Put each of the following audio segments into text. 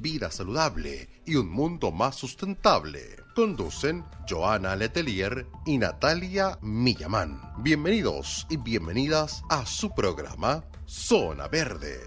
vida saludable y un mundo más sustentable. Conducen Joana Letelier y Natalia Millamán. Bienvenidos y bienvenidas a su programa Zona Verde.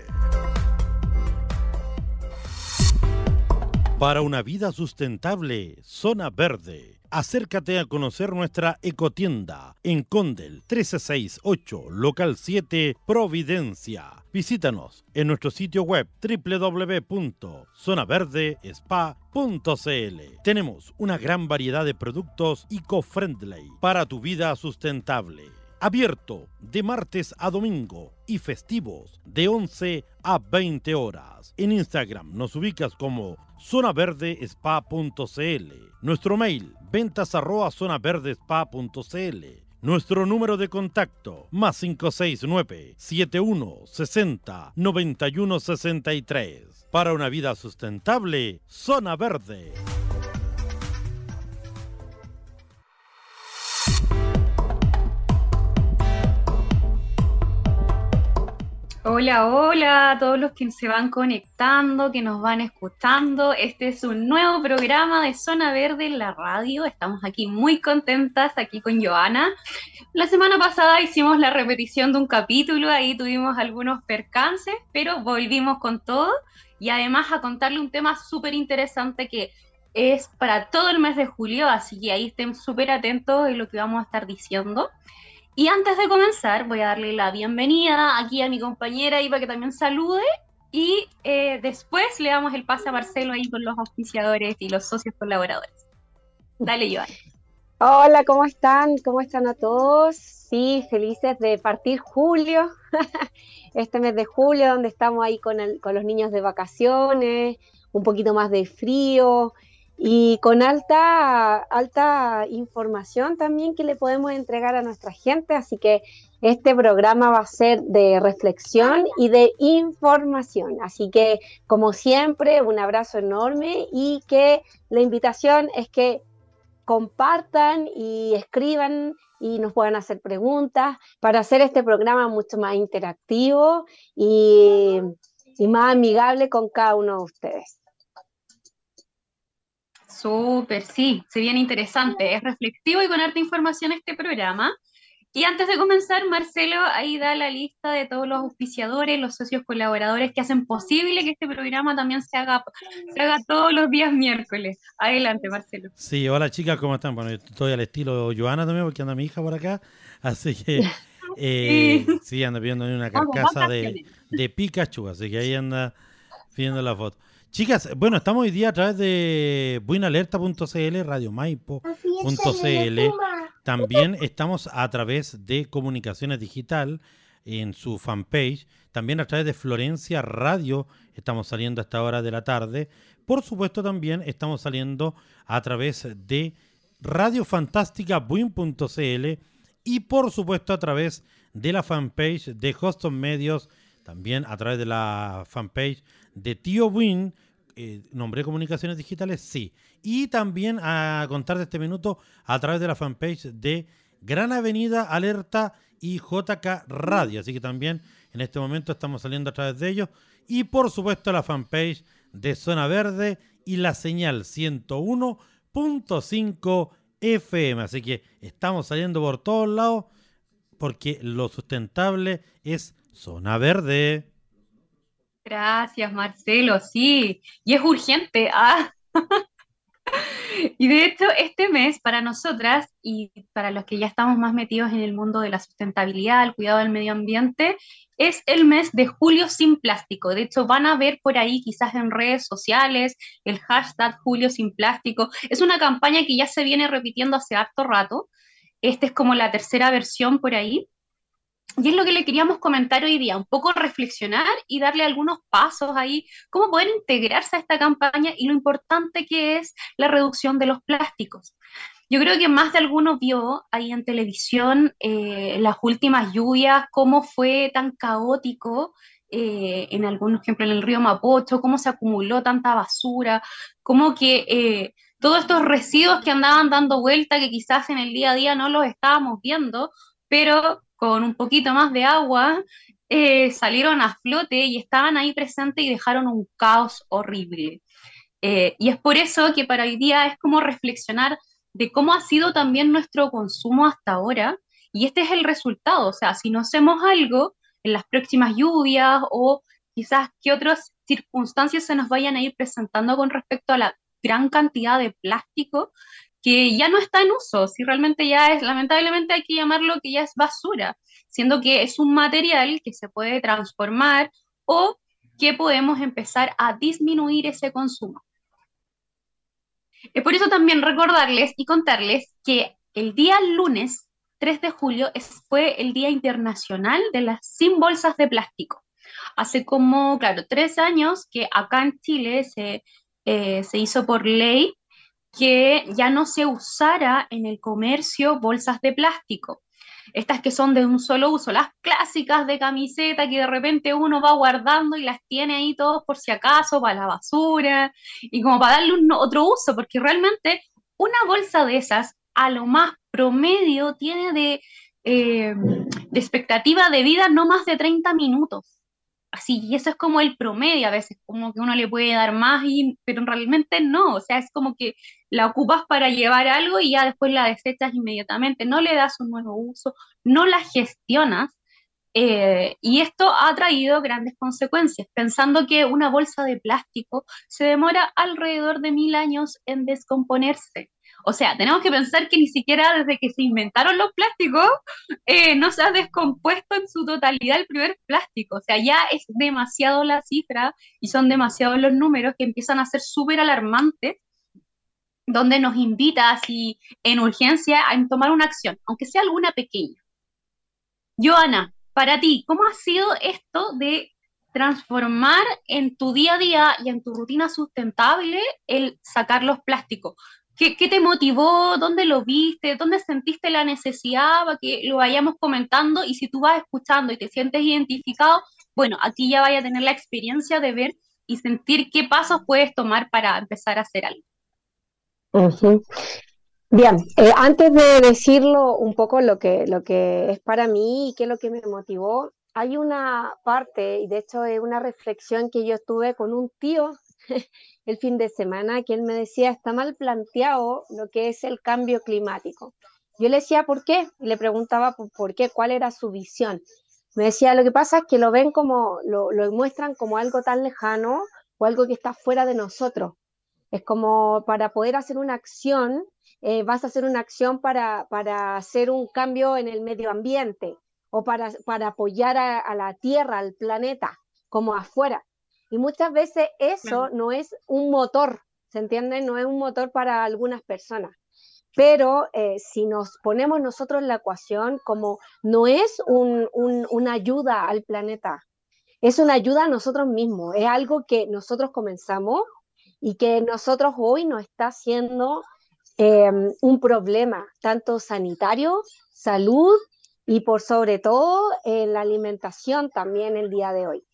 Para una vida sustentable, Zona Verde. Acércate a conocer nuestra ecotienda en Condel 1368, local 7, Providencia. Visítanos en nuestro sitio web www.zonaverdespa.cl. Tenemos una gran variedad de productos eco-friendly para tu vida sustentable. Abierto de martes a domingo y festivos de 11 a 20 horas. En Instagram nos ubicas como zonaverdespa.cl. Nuestro mail ventas arroba zonaverdespa.cl. Nuestro número de contacto más 569 7160 9163. Para una vida sustentable, Zona Verde. Hola, hola a todos los que se van conectando, que nos van escuchando. Este es un nuevo programa de Zona Verde en la radio. Estamos aquí muy contentas, aquí con Joana. La semana pasada hicimos la repetición de un capítulo, ahí tuvimos algunos percances, pero volvimos con todo y además a contarle un tema súper interesante que es para todo el mes de julio, así que ahí estén súper atentos en lo que vamos a estar diciendo. Y antes de comenzar, voy a darle la bienvenida aquí a mi compañera y para que también salude. Y eh, después le damos el pase a Marcelo ahí con los auspiciadores y los socios colaboradores. Dale, Joan. Hola, ¿cómo están? ¿Cómo están a todos? Sí, felices de partir julio, este mes de julio, donde estamos ahí con los niños de vacaciones, un poquito más de frío, y con alta, alta información también que le podemos entregar a nuestra gente. Así que este programa va a ser de reflexión y de información. Así que, como siempre, un abrazo enorme y que la invitación es que compartan y escriban y nos puedan hacer preguntas para hacer este programa mucho más interactivo y, y más amigable con cada uno de ustedes. Súper, sí, se viene interesante, es reflexivo y con harta información este programa. Y antes de comenzar, Marcelo, ahí da la lista de todos los auspiciadores, los socios colaboradores que hacen posible que este programa también se haga, se haga todos los días miércoles. Adelante, Marcelo. Sí, hola chicas, ¿cómo están? Bueno, estoy al estilo Joana también, porque anda mi hija por acá, así que eh, sí. sí, anda pidiendo una carcasa de, de Pikachu, así que ahí anda pidiendo la foto. Chicas, bueno, estamos hoy día a través de buenalerta.cl, radiomaipo.cl. También estamos a través de Comunicaciones Digital en su fanpage. También a través de Florencia Radio estamos saliendo a esta hora de la tarde. Por supuesto, también estamos saliendo a través de radiofantástica.buin.cl y por supuesto a través de la fanpage de Hoston Medios, también a través de la fanpage de Tío Win, eh, nombré comunicaciones digitales, sí. Y también a contar de este minuto a través de la fanpage de Gran Avenida Alerta y JK Radio. Así que también en este momento estamos saliendo a través de ellos. Y por supuesto la fanpage de Zona Verde y la señal 101.5 FM. Así que estamos saliendo por todos lados porque lo sustentable es Zona Verde. Gracias, Marcelo, sí, y es urgente. Ah. y de hecho, este mes para nosotras y para los que ya estamos más metidos en el mundo de la sustentabilidad, el cuidado del medio ambiente, es el mes de julio sin plástico. De hecho, van a ver por ahí quizás en redes sociales el hashtag julio sin plástico. Es una campaña que ya se viene repitiendo hace harto rato. Esta es como la tercera versión por ahí. Y es lo que le queríamos comentar hoy día, un poco reflexionar y darle algunos pasos ahí, cómo poder integrarse a esta campaña y lo importante que es la reducción de los plásticos. Yo creo que más de alguno vio ahí en televisión eh, las últimas lluvias, cómo fue tan caótico eh, en algunos ejemplo en el río Mapocho, cómo se acumuló tanta basura, cómo que eh, todos estos residuos que andaban dando vuelta, que quizás en el día a día no los estábamos viendo, pero con un poquito más de agua eh, salieron a flote y estaban ahí presentes y dejaron un caos horrible. y es por eso que para hoy día es como reflexionar de cómo ha sido también nuestro consumo hasta ahora. Y este es el resultado, o sea, si no hacemos algo, en las próximas lluvias o quizás qué otras circunstancias se nos vayan a ir presentando con respecto a la gran cantidad de plástico que ya no está en uso, si realmente ya es, lamentablemente hay que llamarlo que ya es basura, siendo que es un material que se puede transformar o que podemos empezar a disminuir ese consumo. Es por eso también recordarles y contarles que el día lunes 3 de julio fue el Día Internacional de las Sin Bolsas de Plástico. Hace como, claro, tres años que acá en Chile se, eh, se hizo por ley que ya no se usara en el comercio bolsas de plástico. Estas que son de un solo uso, las clásicas de camiseta que de repente uno va guardando y las tiene ahí todos por si acaso, para la basura, y como para darle un, otro uso, porque realmente una bolsa de esas a lo más promedio tiene de, eh, de expectativa de vida no más de 30 minutos. Así, y eso es como el promedio, a veces como que uno le puede dar más, y, pero realmente no, o sea, es como que la ocupas para llevar algo y ya después la desechas inmediatamente, no le das un nuevo uso, no la gestionas, eh, y esto ha traído grandes consecuencias, pensando que una bolsa de plástico se demora alrededor de mil años en descomponerse. O sea, tenemos que pensar que ni siquiera desde que se inventaron los plásticos eh, no se ha descompuesto en su totalidad el primer plástico. O sea, ya es demasiado la cifra y son demasiados los números que empiezan a ser súper alarmantes, donde nos invita así en urgencia a tomar una acción, aunque sea alguna pequeña. Joana, para ti, ¿cómo ha sido esto de transformar en tu día a día y en tu rutina sustentable el sacar los plásticos? ¿Qué, te motivó? ¿Dónde lo viste? ¿Dónde sentiste la necesidad para que lo vayamos comentando? Y si tú vas escuchando y te sientes identificado, bueno, aquí ya vaya a tener la experiencia de ver y sentir qué pasos puedes tomar para empezar a hacer algo. Bien, eh, antes de decirlo un poco lo que, lo que es para mí y qué es lo que me motivó, hay una parte, y de hecho es una reflexión que yo tuve con un tío el fin de semana él me decía, está mal planteado lo que es el cambio climático. Yo le decía, ¿por qué? le preguntaba por, qué, cuál era su visión. Me decía, lo que pasa es que lo ven como, lo, muestran como algo tan lejano o algo que está fuera de nosotros. Es como para poder hacer una acción, eh, vas a hacer una acción para, para hacer un cambio en el medio ambiente o para, para apoyar a la Tierra, al planeta, como afuera. Y muchas veces eso no es un motor, ¿se entiende? No es un motor para algunas personas. Pero eh, si nos ponemos nosotros en la ecuación como no es una ayuda al planeta, es una ayuda a nosotros mismos, es algo que nosotros comenzamos y que nosotros hoy nos está haciendo em, un problema, tanto sanitario, salud y por sobre todo en la alimentación también el día de hoy.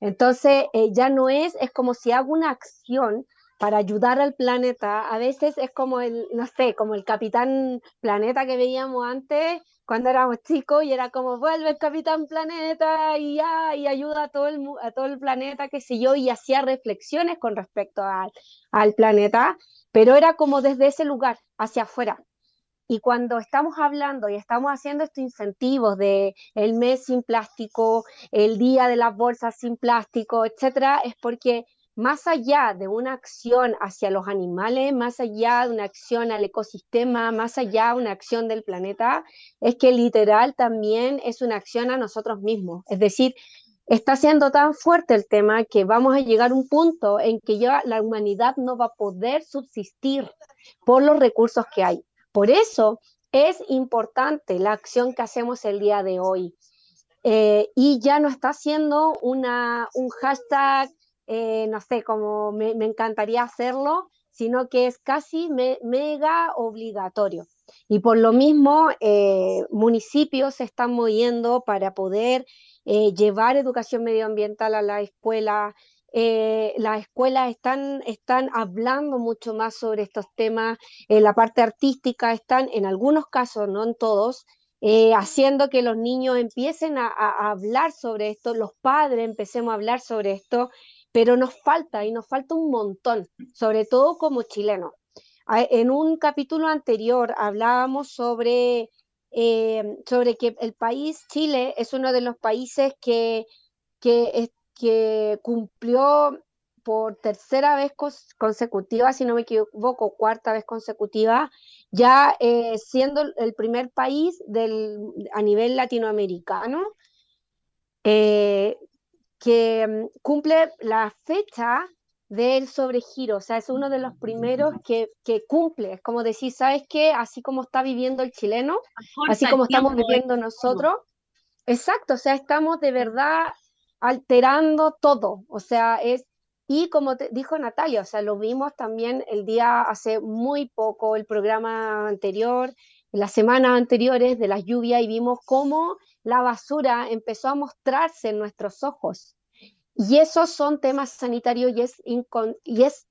Entonces, eh, ya no es, es como si hago una acción para ayudar al planeta. A veces es como el, no sé, como el capitán planeta que veíamos antes cuando éramos chicos y era como, vuelve el capitán planeta y ya, y ayuda a todo el, a todo el planeta, qué sé yo, y hacía reflexiones con respecto al, al planeta, pero era como desde ese lugar, hacia afuera. Y cuando estamos hablando y estamos haciendo estos incentivos de el mes sin plástico, el día de las bolsas sin plástico, etcétera, es porque más allá de una acción hacia los animales, más allá de una acción al ecosistema, más allá de una acción del planeta, es que literal también es una acción a nosotros mismos. Es decir, está siendo tan fuerte el tema que vamos a llegar a un punto en que ya la humanidad no va a poder subsistir por los recursos que hay. Por eso es importante la acción que hacemos el día de hoy. Eh, y ya no está siendo una, un hashtag, eh, no sé, como me, encantaría hacerlo, sino que es casi mega obligatorio. Y por lo mismo, eh, municipios se están moviendo para poder llevar educación medioambiental a la escuela. Eh, las escuelas están, están hablando mucho más sobre estos temas. En la parte artística están, en algunos casos, no en todos, haciendo que los niños empiecen a, hablar sobre esto, los padres empecemos a hablar sobre esto, pero nos falta y nos falta un montón, sobre todo como chilenos. En un capítulo anterior hablábamos sobre, eh, sobre que el país, Chile, es uno de los países que, que, que cumplió por tercera vez consecutiva, si no me equivoco, cuarta vez consecutiva, ya eh, siendo el primer país del, a nivel latinoamericano eh, que mm, cumple la fecha del sobregiro, o sea, es uno de los primeros que, que cumple, es como decir, ¿sabes qué? Así como está viviendo el chileno, así como estamos viviendo nosotros, exacto, o sea, estamos de verdad alterando todo, o sea, es, y como te dijo Natalia, o sea, lo vimos también el día hace muy poco, el programa anterior, las semanas anteriores de las lluvias, y vimos cómo la basura empezó a mostrarse en nuestros ojos. Y esos son temas sanitarios y es, y es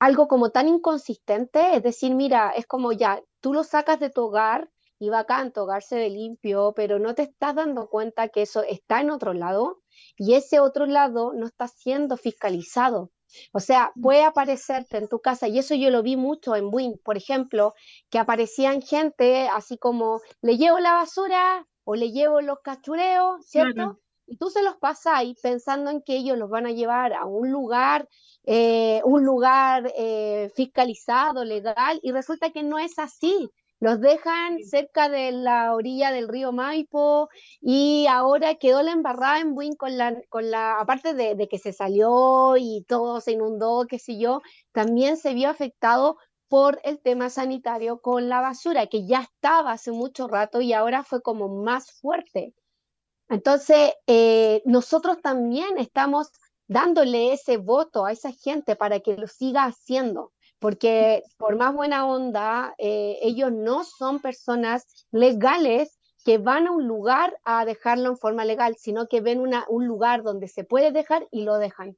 algo como tan inconsistente, es decir, mira, es como ya, tú lo sacas de tu hogar y bacán, tu hogar se ve limpio, pero no te estás dando cuenta que eso está en otro lado y ese otro lado no está siendo fiscalizado. O sea, puede aparecerte en tu casa, y eso yo lo vi mucho en Win, por ejemplo, que aparecían gente así como, le llevo la basura o le llevo los cachureos, ¿cierto? y tú se los ahí pensando en que ellos los van a llevar a un lugar, eh, un lugar eh, fiscalizado, legal, y resulta que no es así. Los dejan cerca de la orilla del río Maipo y ahora quedó la embarrada en Buin con la, con la aparte de, de que se salió y todo se inundó, qué sé yo, también se vio afectado por el tema sanitario con la basura, que ya estaba hace mucho rato y ahora fue como más fuerte. Entonces, eh, nosotros también estamos dándole ese voto a esa gente para que lo siga haciendo, porque por más buena onda, eh, ellos no son personas legales que van a un lugar a dejarlo en forma legal, sino que ven un lugar donde se puede dejar y lo dejan.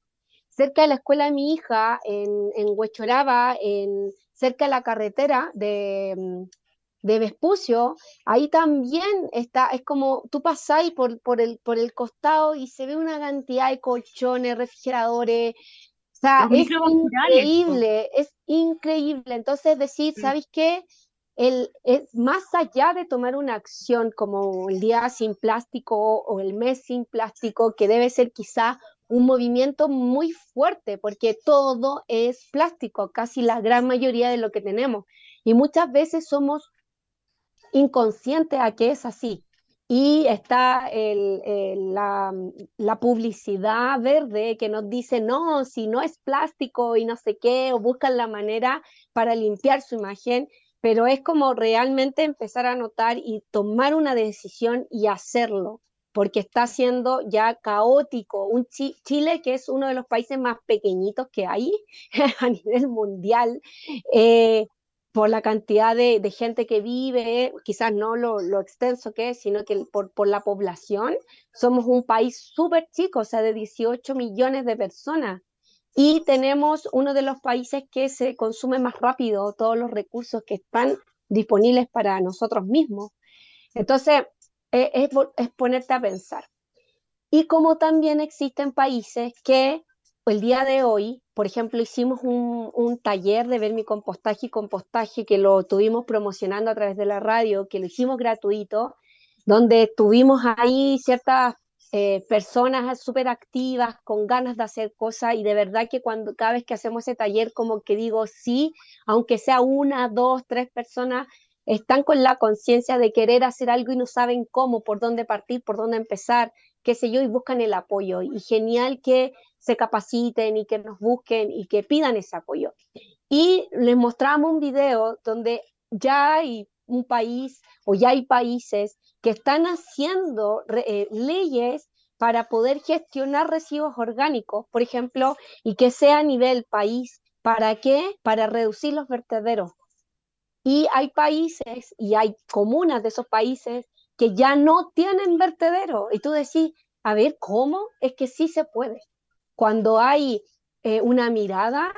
Cerca de la escuela de mi hija, en, en Huechoraba, en, cerca de la carretera de, mm, de Vespucio, ahí también está, es como tú pasáis por, por, el, por el costado y se ve una cantidad de colchones, refrigeradores, o sea, es increíble, es increíble. Entonces decir, ¿sabes qué? El, es más allá de tomar una acción como el día sin plástico o el mes sin plástico, que debe ser quizá un movimiento muy fuerte, porque todo es plástico, casi la gran mayoría de lo que tenemos. Y muchas veces somos inconsciente a que es así. Y está la, la, publicidad verde que nos dice, no, si no es plástico y no sé qué, o buscan la manera para limpiar su imagen, pero es como realmente empezar a notar y tomar una decisión y hacerlo, porque está siendo ya caótico. Un Chile que es uno de los países más pequeñitos que hay a nivel mundial. Eh, por la cantidad de, gente que vive, quizás no lo, extenso que es, sino que por, por la población, somos un país súper chico, o sea, de 18 millones de personas. Y tenemos uno de los países que se consume más rápido todos los recursos que están disponibles para nosotros mismos. Entonces, e, es, es ponerte a pensar. Y como también existen países que el día de hoy, por ejemplo, hicimos un, taller de ver mi compostaje y compostaje que lo tuvimos promocionando a través de la radio, que lo hicimos gratuito, donde tuvimos ahí ciertas eh, personas súper activas, con ganas de hacer cosas y de verdad que cuando cada vez que hacemos ese taller como que digo sí, aunque sea una, dos, tres personas, están con la conciencia de querer hacer algo y no saben cómo, por dónde partir, por dónde empezar, qué sé yo, y buscan el apoyo. Y genial que se capaciten y que nos busquen y que pidan ese apoyo. Y les mostramos un video donde ya hay un país o ya hay países que están haciendo eh, leyes para poder gestionar residuos orgánicos, por ejemplo, y que sea a nivel país ¿Para qué? Para reducir los vertederos. Y hay países y hay comunas de esos países que ya no tienen vertedero. Y tú decís, a ver, ¿cómo? Es que sí se puede. Cuando hay eh, una mirada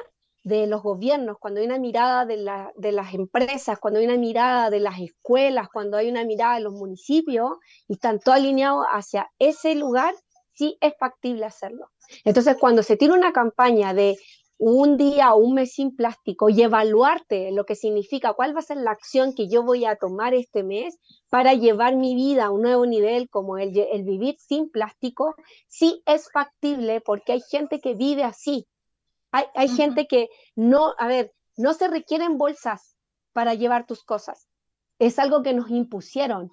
de los gobiernos, cuando hay una mirada de, de, las empresas, cuando hay una mirada de las escuelas, cuando hay una mirada de los municipios y están todos alineados hacia ese lugar, sí es factible hacerlo. Entonces, cuando se tiene una campaña de un día o un mes sin plástico y evaluarte lo que significa, cuál va a ser la acción que yo voy a tomar este mes para llevar mi vida a un nuevo nivel como el, el vivir sin plástico, sí es factible porque hay gente que vive así. Hay, hay gente que no, a ver, no se requieren bolsas para llevar tus cosas. Es algo que nos impusieron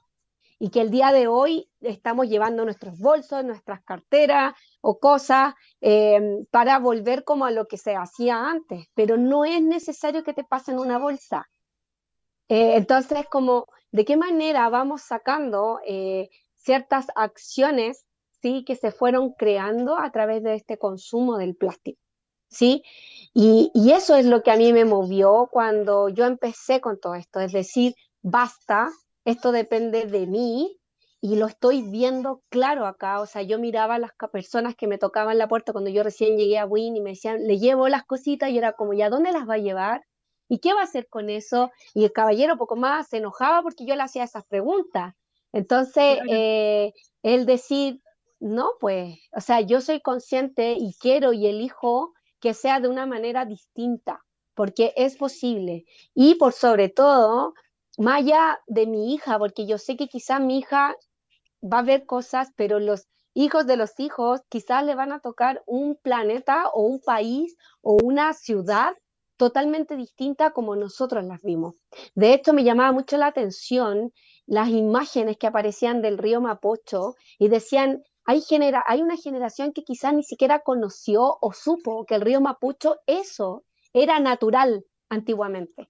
y que el día de hoy estamos llevando nuestros bolsos, nuestras carteras o cosas em, para volver como a lo que se hacía antes, pero no es necesario que te pasen una bolsa. Eh, entonces, como, ¿de qué manera vamos sacando eh, ciertas acciones ¿sí? que se fueron creando a través de este consumo del plástico? ¿sí? Y, y eso es lo que a mí me movió cuando yo empecé con todo esto, es decir, basta esto depende de mí y lo estoy viendo claro acá. O sea, yo miraba a las personas que me tocaban la puerta cuando yo recién llegué a Win y me decían, le llevo las cositas y era como, ¿ya dónde las va a llevar? ¿Y qué va a hacer con eso? Y el caballero poco más se enojaba porque yo le hacía esas preguntas. Entonces, eh, él decir, no, pues, o sea, yo soy consciente y quiero y elijo que sea de una manera distinta, porque es posible. Y por sobre todo, más de mi hija, porque yo sé que quizás mi hija va a ver cosas, pero los hijos de los hijos quizás le van a tocar un planeta o un país o una ciudad totalmente distinta como nosotros las vimos. De hecho, me llamaba mucho la atención las imágenes que aparecían del río Mapocho y decían, hay, genera hay una generación que quizás ni siquiera conoció o supo que el río Mapocho eso era natural antiguamente.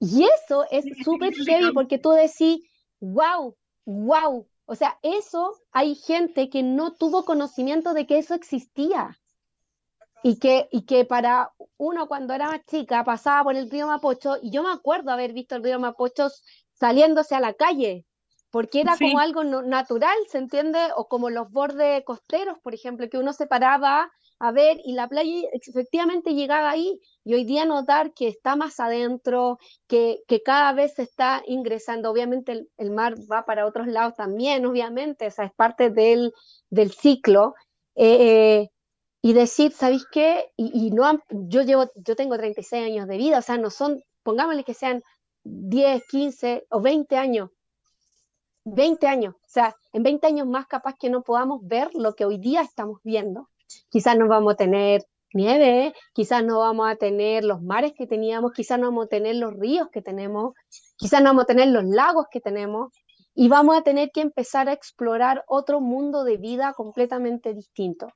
Y eso es súper heavy porque tú decís, wow, wow. O sea, eso hay gente que no tuvo conocimiento de que eso existía. Y que, y que para uno cuando era más chica pasaba por el río Mapocho, y yo me acuerdo haber visto el río Mapocho saliéndose a la calle, porque era como algo natural, ¿se entiende? O como los bordes costeros, por ejemplo, que uno se paraba a ver y la playa efectivamente llegaba ahí y hoy día notar que está más adentro, que, que cada vez se está ingresando, obviamente el, mar va para otros lados también, obviamente, esa es parte del, del ciclo. Eh, y decir, ¿sabéis qué? Y, no yo llevo, yo tengo 36 años de vida, o sea, no son, pongámosle que sean 10, 15 o 20 años, 20 años, o sea, en 20 años más capaz que no podamos ver lo que hoy día estamos viendo. Quizás no vamos a tener nieve, quizás no vamos a tener los mares que teníamos, quizás no vamos a tener los ríos que tenemos, quizás no vamos a tener los lagos que tenemos y vamos a tener que empezar a explorar otro mundo de vida completamente distinto.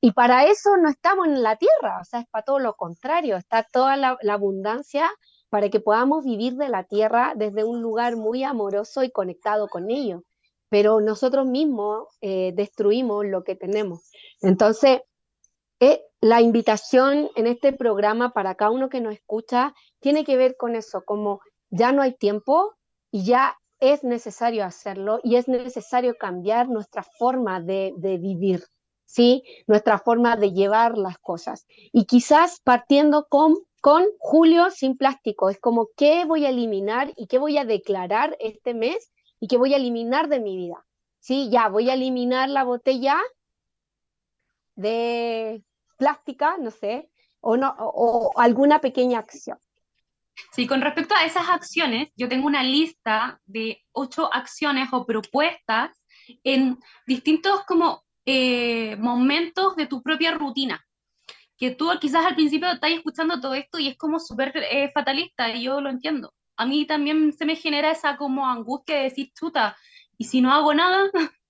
Y para eso no estamos en la tierra, o sea, es para todo lo contrario, está toda la, abundancia para que podamos vivir de la tierra desde un lugar muy amoroso y conectado con ello pero nosotros mismos eh, destruimos lo que tenemos. Entonces, eh, la invitación en este programa para cada uno que nos escucha tiene que ver con eso, como ya no hay tiempo y ya es necesario hacerlo y es necesario cambiar nuestra forma de, vivir, ¿sí? Nuestra forma de llevar las cosas. Y quizás partiendo con, con Julio sin plástico, es como qué voy a eliminar y qué voy a declarar este mes y que voy a eliminar de mi vida. Sí, ya, voy a eliminar la botella de plástica, no sé, o, no, o, alguna pequeña acción. Sí, con respecto a esas acciones, yo tengo una lista de ocho acciones o propuestas en distintos como eh, momentos de tu propia rutina. Que tú quizás al principio estás escuchando todo esto y es como súper eh, fatalista y yo lo entiendo a mí también se me genera esa como angustia de decir, chuta, y si no hago nada,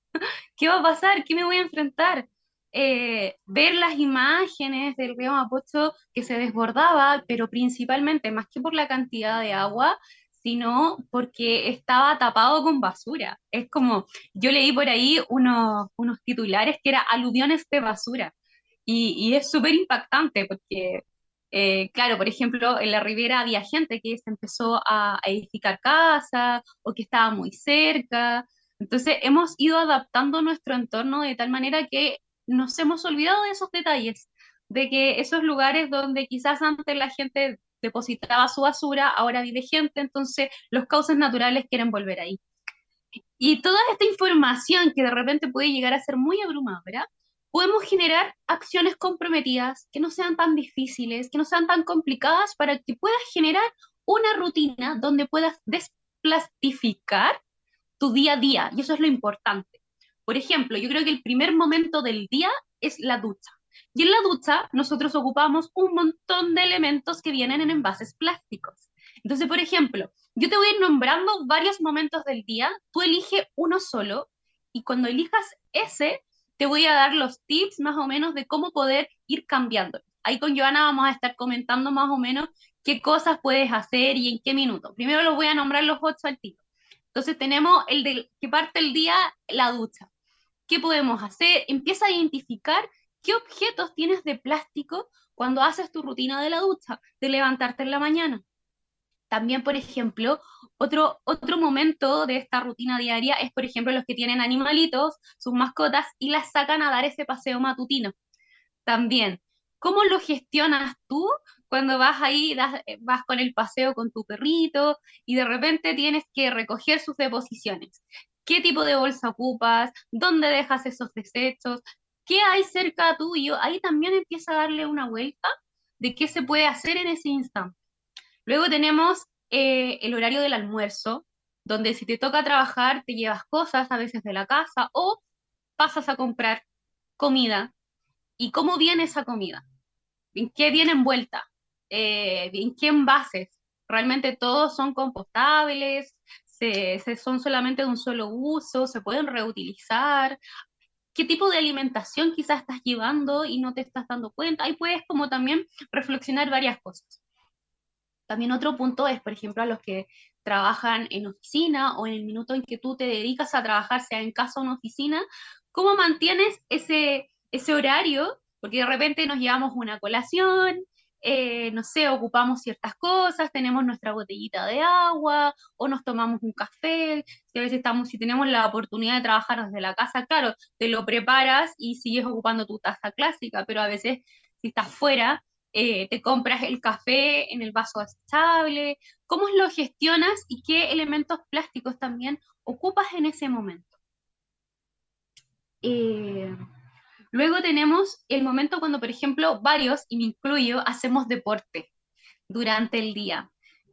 ¿qué va a pasar? ¿Qué me voy a enfrentar? Eh, ver las imágenes del río Mapocho que se desbordaba, pero principalmente, más que por la cantidad de agua, sino porque estaba tapado con basura. Es como, yo leí por ahí unos, unos titulares que era aluviones de basura. Y, y es súper impactante porque Eh, claro, por ejemplo, en la ribera había gente que se empezó a, edificar casas o que estaba muy cerca. Entonces hemos ido adaptando nuestro entorno de tal manera que nos hemos olvidado de esos detalles, de que esos lugares donde quizás antes la gente depositaba su basura, ahora vive gente, entonces los cauces naturales quieren volver ahí. Y toda esta información que de repente puede llegar a ser muy abrumadora, podemos generar acciones comprometidas que no sean tan difíciles, que no sean tan complicadas para que puedas generar una rutina donde puedas desplastificar tu día a día. Y eso es lo importante. Por ejemplo, yo creo que el primer momento del día es la ducha. Y en la ducha nosotros ocupamos un montón de elementos que vienen en envases plásticos. Entonces, por ejemplo, yo te voy a ir nombrando varios momentos del día, tú elige uno solo y cuando elijas ese, te voy a dar los tips más o menos de cómo poder ir cambiando. Ahí con Joana vamos a estar comentando más o menos qué cosas puedes hacer y en qué minuto. Primero los voy a nombrar los ocho al. Entonces tenemos el de que parte el día, la ducha. ¿Qué podemos hacer? Empieza a identificar qué objetos tienes de plástico cuando haces tu rutina de la ducha, de levantarte en la mañana. También, por ejemplo, otro, otro momento de esta rutina diaria es, por ejemplo, los que tienen animalitos, sus mascotas, y las sacan a dar ese paseo matutino. También, ¿cómo lo gestionas tú cuando vas ahí, vas con el paseo con tu perrito y de repente tienes que recoger sus deposiciones? ¿Qué tipo de bolsa ocupas? ¿Dónde dejas esos desechos? ¿Qué hay cerca tuyo? Ahí también empieza a darle una vuelta de qué se puede hacer en ese instante. Luego tenemos eh, el horario del almuerzo, donde si te toca trabajar, te llevas cosas a veces de la casa o pasas a comprar comida. ¿Y cómo viene esa comida? ¿En qué viene envuelta? Eh, ¿En qué envases? Realmente todos son compostables, se, son solamente de un solo uso, se pueden reutilizar. ¿Qué tipo de alimentación quizás estás llevando y no te estás dando cuenta? Ahí puedes como también reflexionar varias cosas. También otro punto es, por ejemplo, a los que trabajan en oficina o en el minuto en que tú te dedicas a trabajar, sea en casa o en oficina, ¿cómo mantienes ese, ese horario? Porque de repente nos llevamos una colación, eh, no sé, ocupamos ciertas cosas, tenemos nuestra botellita de agua o nos tomamos un café, si a veces estamos, si tenemos la oportunidad de trabajar desde la casa, claro, te lo preparas y sigues ocupando tu taza clásica, pero a veces si estás fuera, eh, te compras el café en el vaso estable, cómo lo gestionas y qué elementos plásticos también ocupas en ese momento. Eh, luego tenemos el momento cuando, por ejemplo, varios, y me incluyo, hacemos deporte durante el día.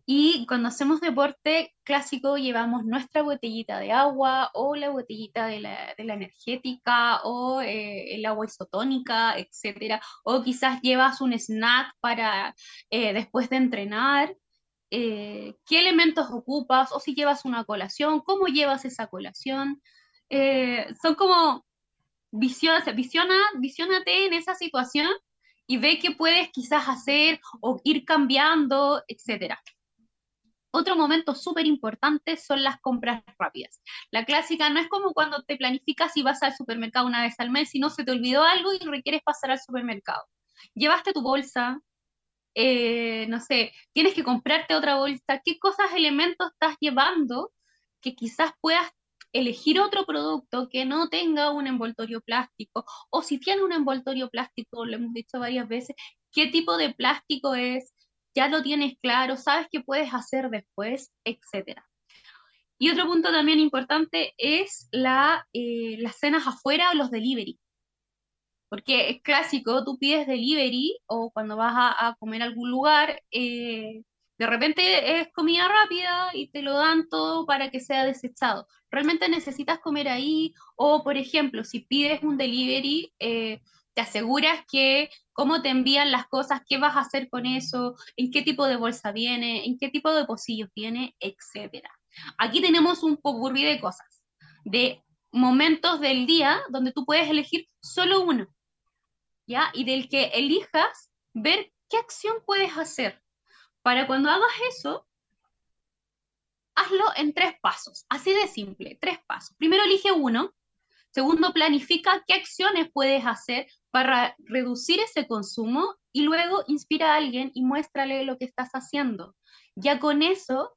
Y cuando hacemos deporte clásico llevamos nuestra botellita de agua o la botellita de la, energética o eh, el agua isotónica, etc. O quizás llevas un snack para eh, después de entrenar. Eh, ¿Qué elementos ocupas? O si llevas una colación, ¿cómo llevas esa colación? son como visiona, visiona, visionate en esa situación y ve qué puedes quizás hacer o ir cambiando, etcétera. Otro momento súper importante son las compras rápidas. La clásica no es como cuando te planificas y vas al supermercado una vez al mes, si no se te olvidó algo y requieres pasar al supermercado. Llevaste tu bolsa, eh, no sé, tienes que comprarte otra bolsa, qué cosas, elementos estás llevando que quizás puedas elegir otro producto que no tenga un envoltorio plástico o si tiene un envoltorio plástico, lo hemos dicho varias veces, qué tipo de plástico es, ya lo tienes claro, sabes qué puedes hacer después, etc. Y otro punto también importante es la, eh, las cenas afuera o los delivery. Porque es clásico, tú pides delivery o cuando vas a, comer a algún lugar, eh, de repente es comida rápida y te lo dan todo para que sea desechado. Realmente necesitas comer ahí o, por ejemplo, si pides un delivery, eh, te aseguras que cómo te envían las cosas, qué vas a hacer con eso, en qué tipo de bolsa viene, en qué tipo de pocillos viene, etc. Aquí tenemos un popurrí de cosas, de momentos del día donde tú puedes elegir solo uno, ¿ya? Y del que elijas, ver qué acción puedes hacer. Para cuando hagas eso, hazlo en tres pasos, así de simple, tres pasos. Primero elige uno, Segundo, planifica qué acciones puedes hacer para reducir ese consumo y luego inspira a alguien y muéstrale lo que estás haciendo. Ya con eso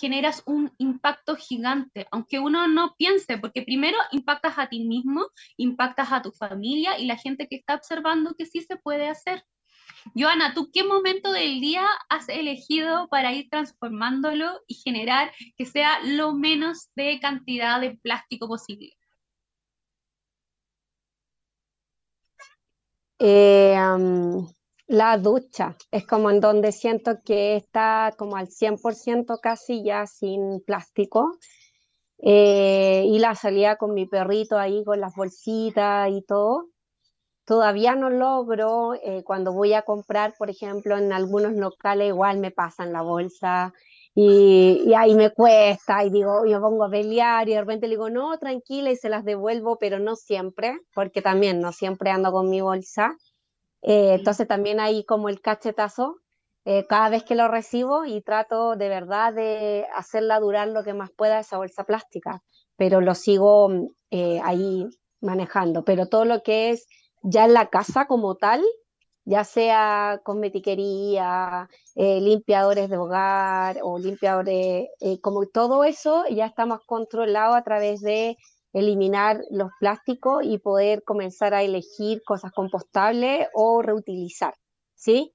generas un impacto gigante, aunque uno no piense, porque primero impactas a ti mismo, impactas a tu familia y la gente que está observando que sí se puede hacer. Joana, ¿tú qué momento del día has elegido para ir transformándolo y generar que sea lo menos de cantidad de plástico posible? Eh, la ducha es como en donde siento que está como al 100% casi ya sin plástico. Eh, y la salida con mi perrito ahí con las bolsitas y todo. Todavía no logro, eh, cuando voy a comprar, por ejemplo, en algunos locales igual me pasan la bolsa y, y, ahí me cuesta y digo, yo pongo a pelear y de repente le digo, no, tranquila y se las devuelvo, pero no siempre, porque también no siempre ando con mi bolsa. Eh, entonces también hay como el cachetazo eh, cada vez que lo recibo y trato de verdad de hacerla durar lo que más pueda esa bolsa plástica, pero lo sigo eh, ahí manejando. Pero todo lo que es ya en la casa como tal, ya sea cosmetiquería, limpiadores de hogar o limpiadores, como todo eso ya está más controlado a través de eliminar los plásticos y poder comenzar a elegir cosas compostables o reutilizar, ¿sí?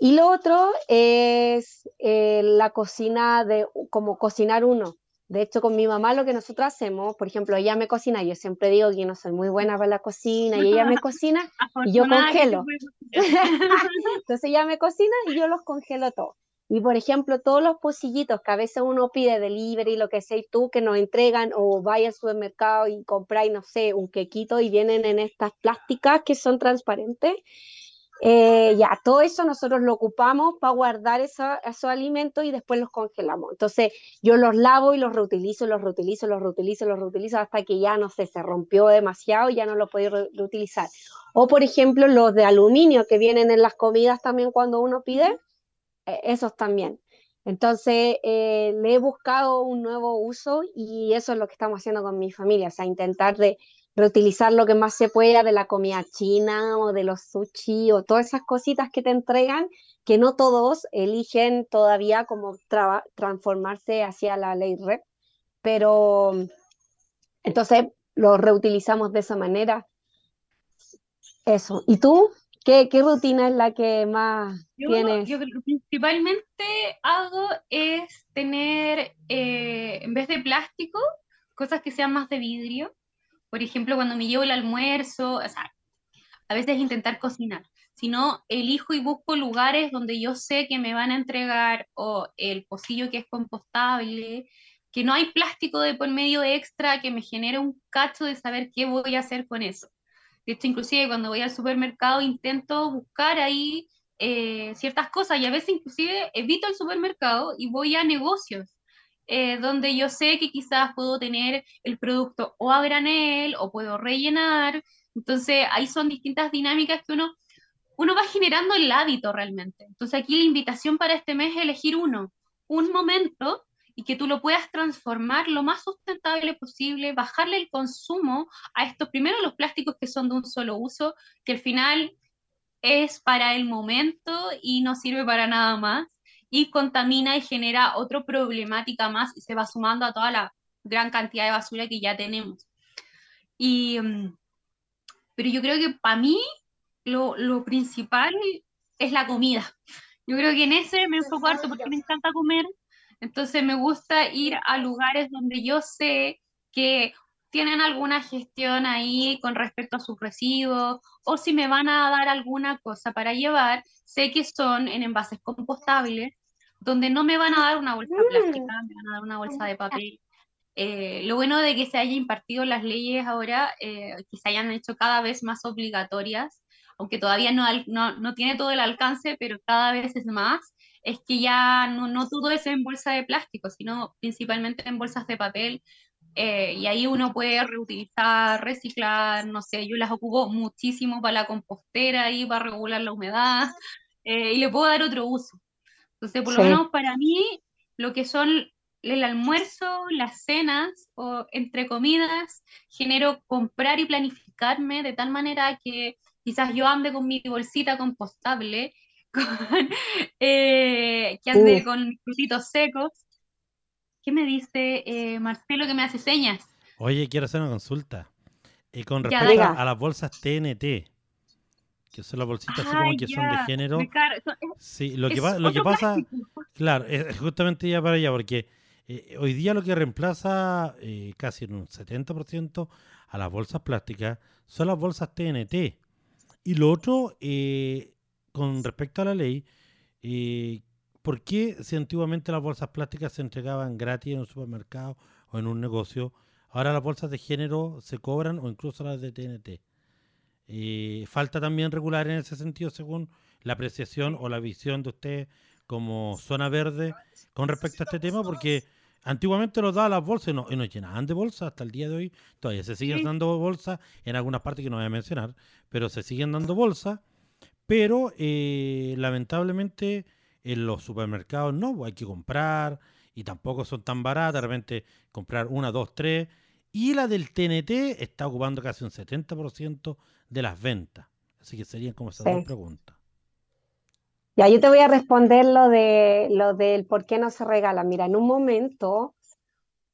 Y lo otro es eh, la cocina de como cocinar uno. De hecho, con mi mamá lo que nosotros hacemos, por ejemplo, ella me cocina, yo siempre digo que no soy muy buena para la cocina y ella me cocina y yo congelo. Entonces ella me cocina y yo los congelo todos. Y por ejemplo, todos los pocillitos que a veces uno pide delivery, lo que sea, tú que nos entregan, o vaya al supermercado y compráis, no sé, un quequito y vienen en estas plásticas que son transparentes. Eh, ya, todo eso nosotros lo ocupamos para guardar esos alimentos y después los congelamos. Entonces, yo los lavo y los reutilizo, los reutilizo, los reutilizo, los reutilizo hasta que ya, no sé, se rompió demasiado y ya no lo puedo reutilizar. O, por ejemplo, los de aluminio que vienen en las comidas también cuando uno pide e, esos también. Entonces, eh, le he buscado un nuevo uso y eso es lo que estamos haciendo con mi familia, o sea, intentar de reutilizar lo que más se pueda de la comida china o de los sushi o todas esas cositas que te entregan, que no todos eligen todavía como transformarse hacia la ley REP, pero entonces lo reutilizamos de esa manera. Eso. ¿Y tú? ¿Qué, rutina es la que más tienes? Yo que principalmente hago es tener, eh, en vez de plástico, cosas que sean más de vidrio. Por ejemplo, cuando me llevo el almuerzo, o sea, a veces intentar cocinar, sino elijo y busco lugares donde yo sé que me van a entregar o el pocillo que es compostable, que no hay plástico de por medio extra que me genere un cacho de saber qué voy a hacer con eso. De hecho, inclusive cuando voy al supermercado intento buscar ahí eh, ciertas cosas y a veces inclusive evito el supermercado y voy a negocios eh, donde yo sé que quizás puedo tener el producto o a granel o puedo rellenar. Entonces, ahí son distintas dinámicas que uno, uno va generando el hábito realmente. Entonces, aquí la invitación para este mes es elegir uno, un momento y que tú lo puedas transformar lo más sustentable posible, bajarle el consumo a estos, primero los plásticos que son de un solo uso, que al final es para el momento y no sirve para nada más, y contamina y genera otra problemática más y se va sumando a toda la gran cantidad de basura que ya tenemos. Y, mm, pero yo creo que para mí lo, lo principal es la comida. Yo creo que en ese me enfoco harto porque me encanta comer, entonces me gusta ir a lugares donde yo sé que tienen alguna gestión ahí con respecto a sus residuos o si me van a dar alguna cosa para llevar, sé que son en envases compostables, donde no me van a dar una bolsa mm. plástica, me van a dar una bolsa de papel. Eh, lo bueno de que se haya impartido las leyes ahora, eh, que se hayan hecho cada vez más obligatorias, aunque todavía no, no, no tiene todo el alcance, pero cada vez es más, es que ya no, no todo es en bolsa de plástico, sino principalmente en bolsas de papel. Eh, y ahí uno puede reutilizar, reciclar, no sé, yo las ocupo muchísimo para la compostera y para regular la humedad eh, y le puedo dar otro uso. Entonces, por lo menos para mí, lo que son el almuerzo, las cenas o entre comidas, genero comprar y planificar diversificarme de tal manera que quizás yo ande con mi bolsita compostable, eh, que ande con frutitos secos. ¿Qué me dice eh, Marcelo que me hace señas? Oye, quiero hacer una consulta. Y con respecto a las bolsas TNT, que son las bolsitas así como que son de género. sí, lo que, lo que pasa, claro, es justamente ya para allá, porque eh, hoy día lo que reemplaza eh, casi en un 70% a las bolsas plásticas son las bolsas TNT. Y lo otro, eh, con respecto a la ley, ¿por qué si antiguamente las bolsas plásticas se entregaban gratis en un supermercado o en un negocio, ahora las bolsas de género se cobran o incluso las de TNT? Falta también regular en ese sentido según la apreciación o la visión de usted como zona verde con respecto a este tema, porque antiguamente los daban las bolsas y, no, y nos llenaban de bolsas hasta el día de hoy. Todavía se siguen dando bolsas en algunas partes que no voy a mencionar, pero se siguen dando bolsas. Pero eh, lamentablemente en los supermercados no, hay que comprar y tampoco son tan baratas. De repente comprar una, dos, tres. Y la del TNT está ocupando casi un 70% de las ventas. Así que serían como esas dos preguntas. Ya, yo te voy a responder lo de lo del por qué no se regala. Mira, en un momento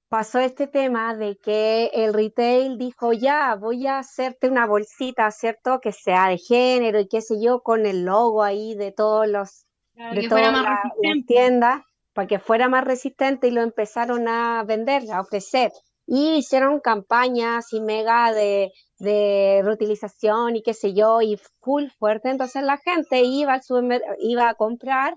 pasó este tema de que el retail dijo, ya, voy a hacerte una bolsita, ¿cierto? Que sea de género y qué sé yo, con el logo ahí de todos los, de todas las tiendas, para que fuera más resistente y lo empezaron a vender, a ofrecer y hicieron campañas y mega de, de reutilización y qué sé yo, y full fuerte, entonces la gente iba, al iba a comprar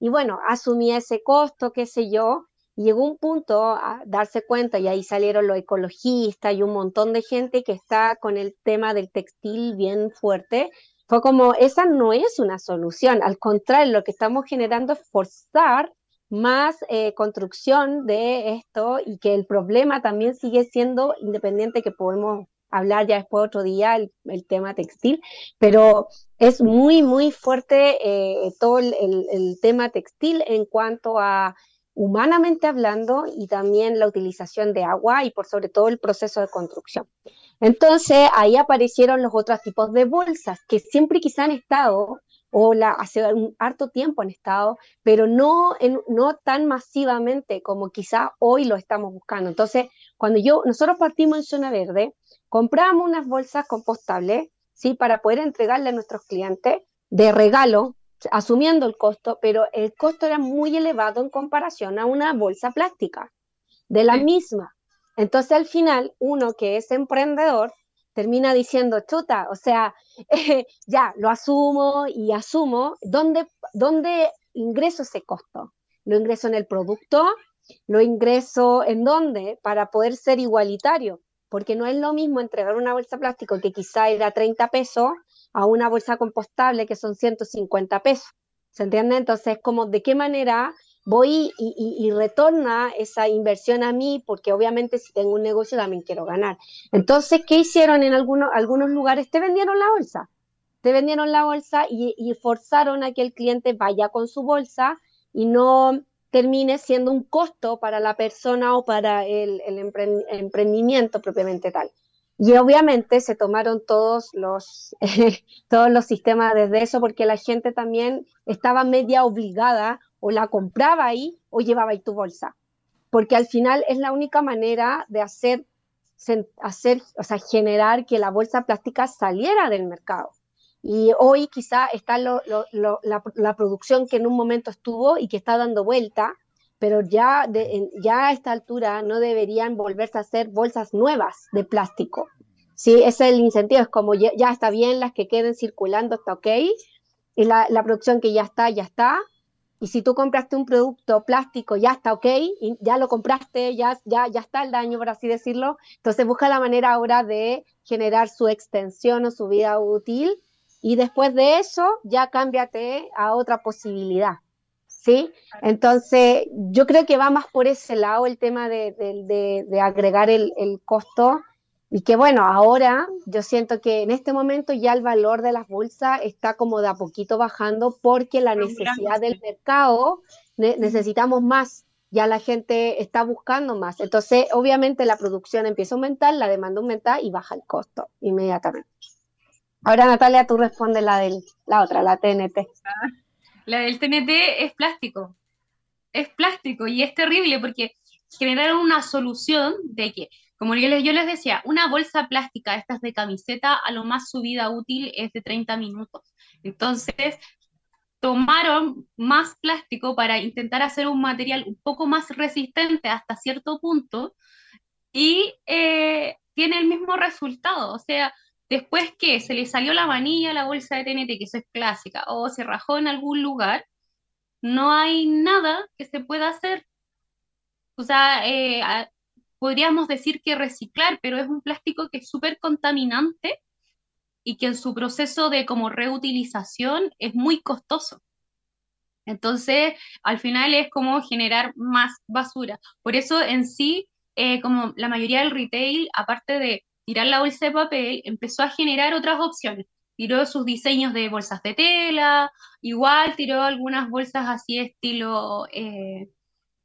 y bueno, asumía ese costo, qué sé yo, llegó un punto a darse cuenta y ahí salieron los ecologistas y un montón de gente que está con el tema del textil bien fuerte. Fue como, esa no es una solución, al contrario, lo que estamos generando es forzar más eh, construcción de esto y que el problema también sigue siendo independiente que podemos hablar ya después otro día el, tema textil, pero es muy, muy fuerte eh, todo el, el, tema textil en cuanto a humanamente hablando y también la utilización de agua y por sobre todo el proceso de construcción. Entonces ahí aparecieron los otros tipos de bolsas que siempre quizá han estado, o la, hace un harto tiempo han estado, pero no, en, no tan masivamente como quizá hoy lo estamos buscando. Entonces, cuando yo, nosotros partimos en Zona Verde, compramos unas bolsas compostables, ¿sí? Para poder entregarle a nuestros clientes de regalo, asumiendo el costo, pero el costo era muy elevado en comparación a una bolsa plástica, de la misma. Entonces, al final, uno que es emprendedor termina diciendo, chuta, o sea, ya, lo asumo y asumo, ¿dónde, ¿dónde ingreso ese costo? ¿Lo ingreso en el producto? ¿Lo ingreso en dónde? Para poder ser igualitario, porque no es lo mismo entregar una bolsa plástico que quizá era 30 pesos a una bolsa compostable que son 150 pesos. ¿Se entiende? Entonces, como de qué manera voy y, retorna esa inversión a mí, porque obviamente si tengo un negocio también quiero ganar. Entonces, ¿qué hicieron en algunos, algunos lugares? Te vendieron la bolsa, te vendieron la bolsa y, forzaron a que el cliente vaya con su bolsa y no termine siendo un costo para la persona o para el, emprendimiento propiamente tal. Y obviamente se tomaron todos los, todos los sistemas desde eso porque la gente también estaba media obligada o la compraba ahí o llevaba ahí tu bolsa. Porque al final es la única manera de hacer, hacer o sea, generar que la bolsa plástica saliera del mercado. Y hoy quizá está la, producción que en un momento estuvo y que está dando vuelta, pero ya, ya a esta altura no deberían volverse a hacer bolsas nuevas de plástico. Sí, ese es el incentivo, es como ya, está bien, las que queden circulando está ok, y la producción que ya está, ya está, y si tú compraste un producto plástico, ya está ok, ya lo compraste, ya, ya, ya está el daño, por así decirlo. Entonces busca la manera ahora de generar su extensión o su vida útil. Y después de eso, ya cámbiate a otra posibilidad. ¿Sí? Entonces, yo creo que va más por ese lado el tema de, de, de agregar el, el costo y que bueno, ahora yo siento que en este momento ya el valor de las bolsas está como de a poquito bajando porque la necesidad del mercado, necesitamos más. ya la gente está buscando más. Entonces, obviamente la producción empieza a aumentar, la demanda aumenta y baja el costo inmediatamente. Ahora, Natalia, tú respondes la, del, la otra, la TNT. La del TNT es plástico. Es plástico y es terrible porque generaron una solución de que, como yo les, yo les decía, una bolsa plástica, estas de camiseta, a lo más su vida útil es de 30 minutos. Entonces, tomaron más plástico para intentar hacer un material un poco más resistente hasta cierto punto y eh, tiene el mismo resultado. O sea, después que se le salió la manilla a la bolsa de TNT, que eso es clásica, o se rajó en algún lugar, no hay nada que se pueda hacer. O sea, eh, podríamos decir que reciclar, pero es un plástico que es súper contaminante y que en su proceso de como reutilización es muy costoso. Entonces, al final es como generar más basura. Por eso en sí, eh, como la mayoría del retail, aparte de tirar la bolsa de papel, empezó a generar otras opciones. Tiró sus diseños de bolsas de tela, igual tiró algunas bolsas así estilo eh,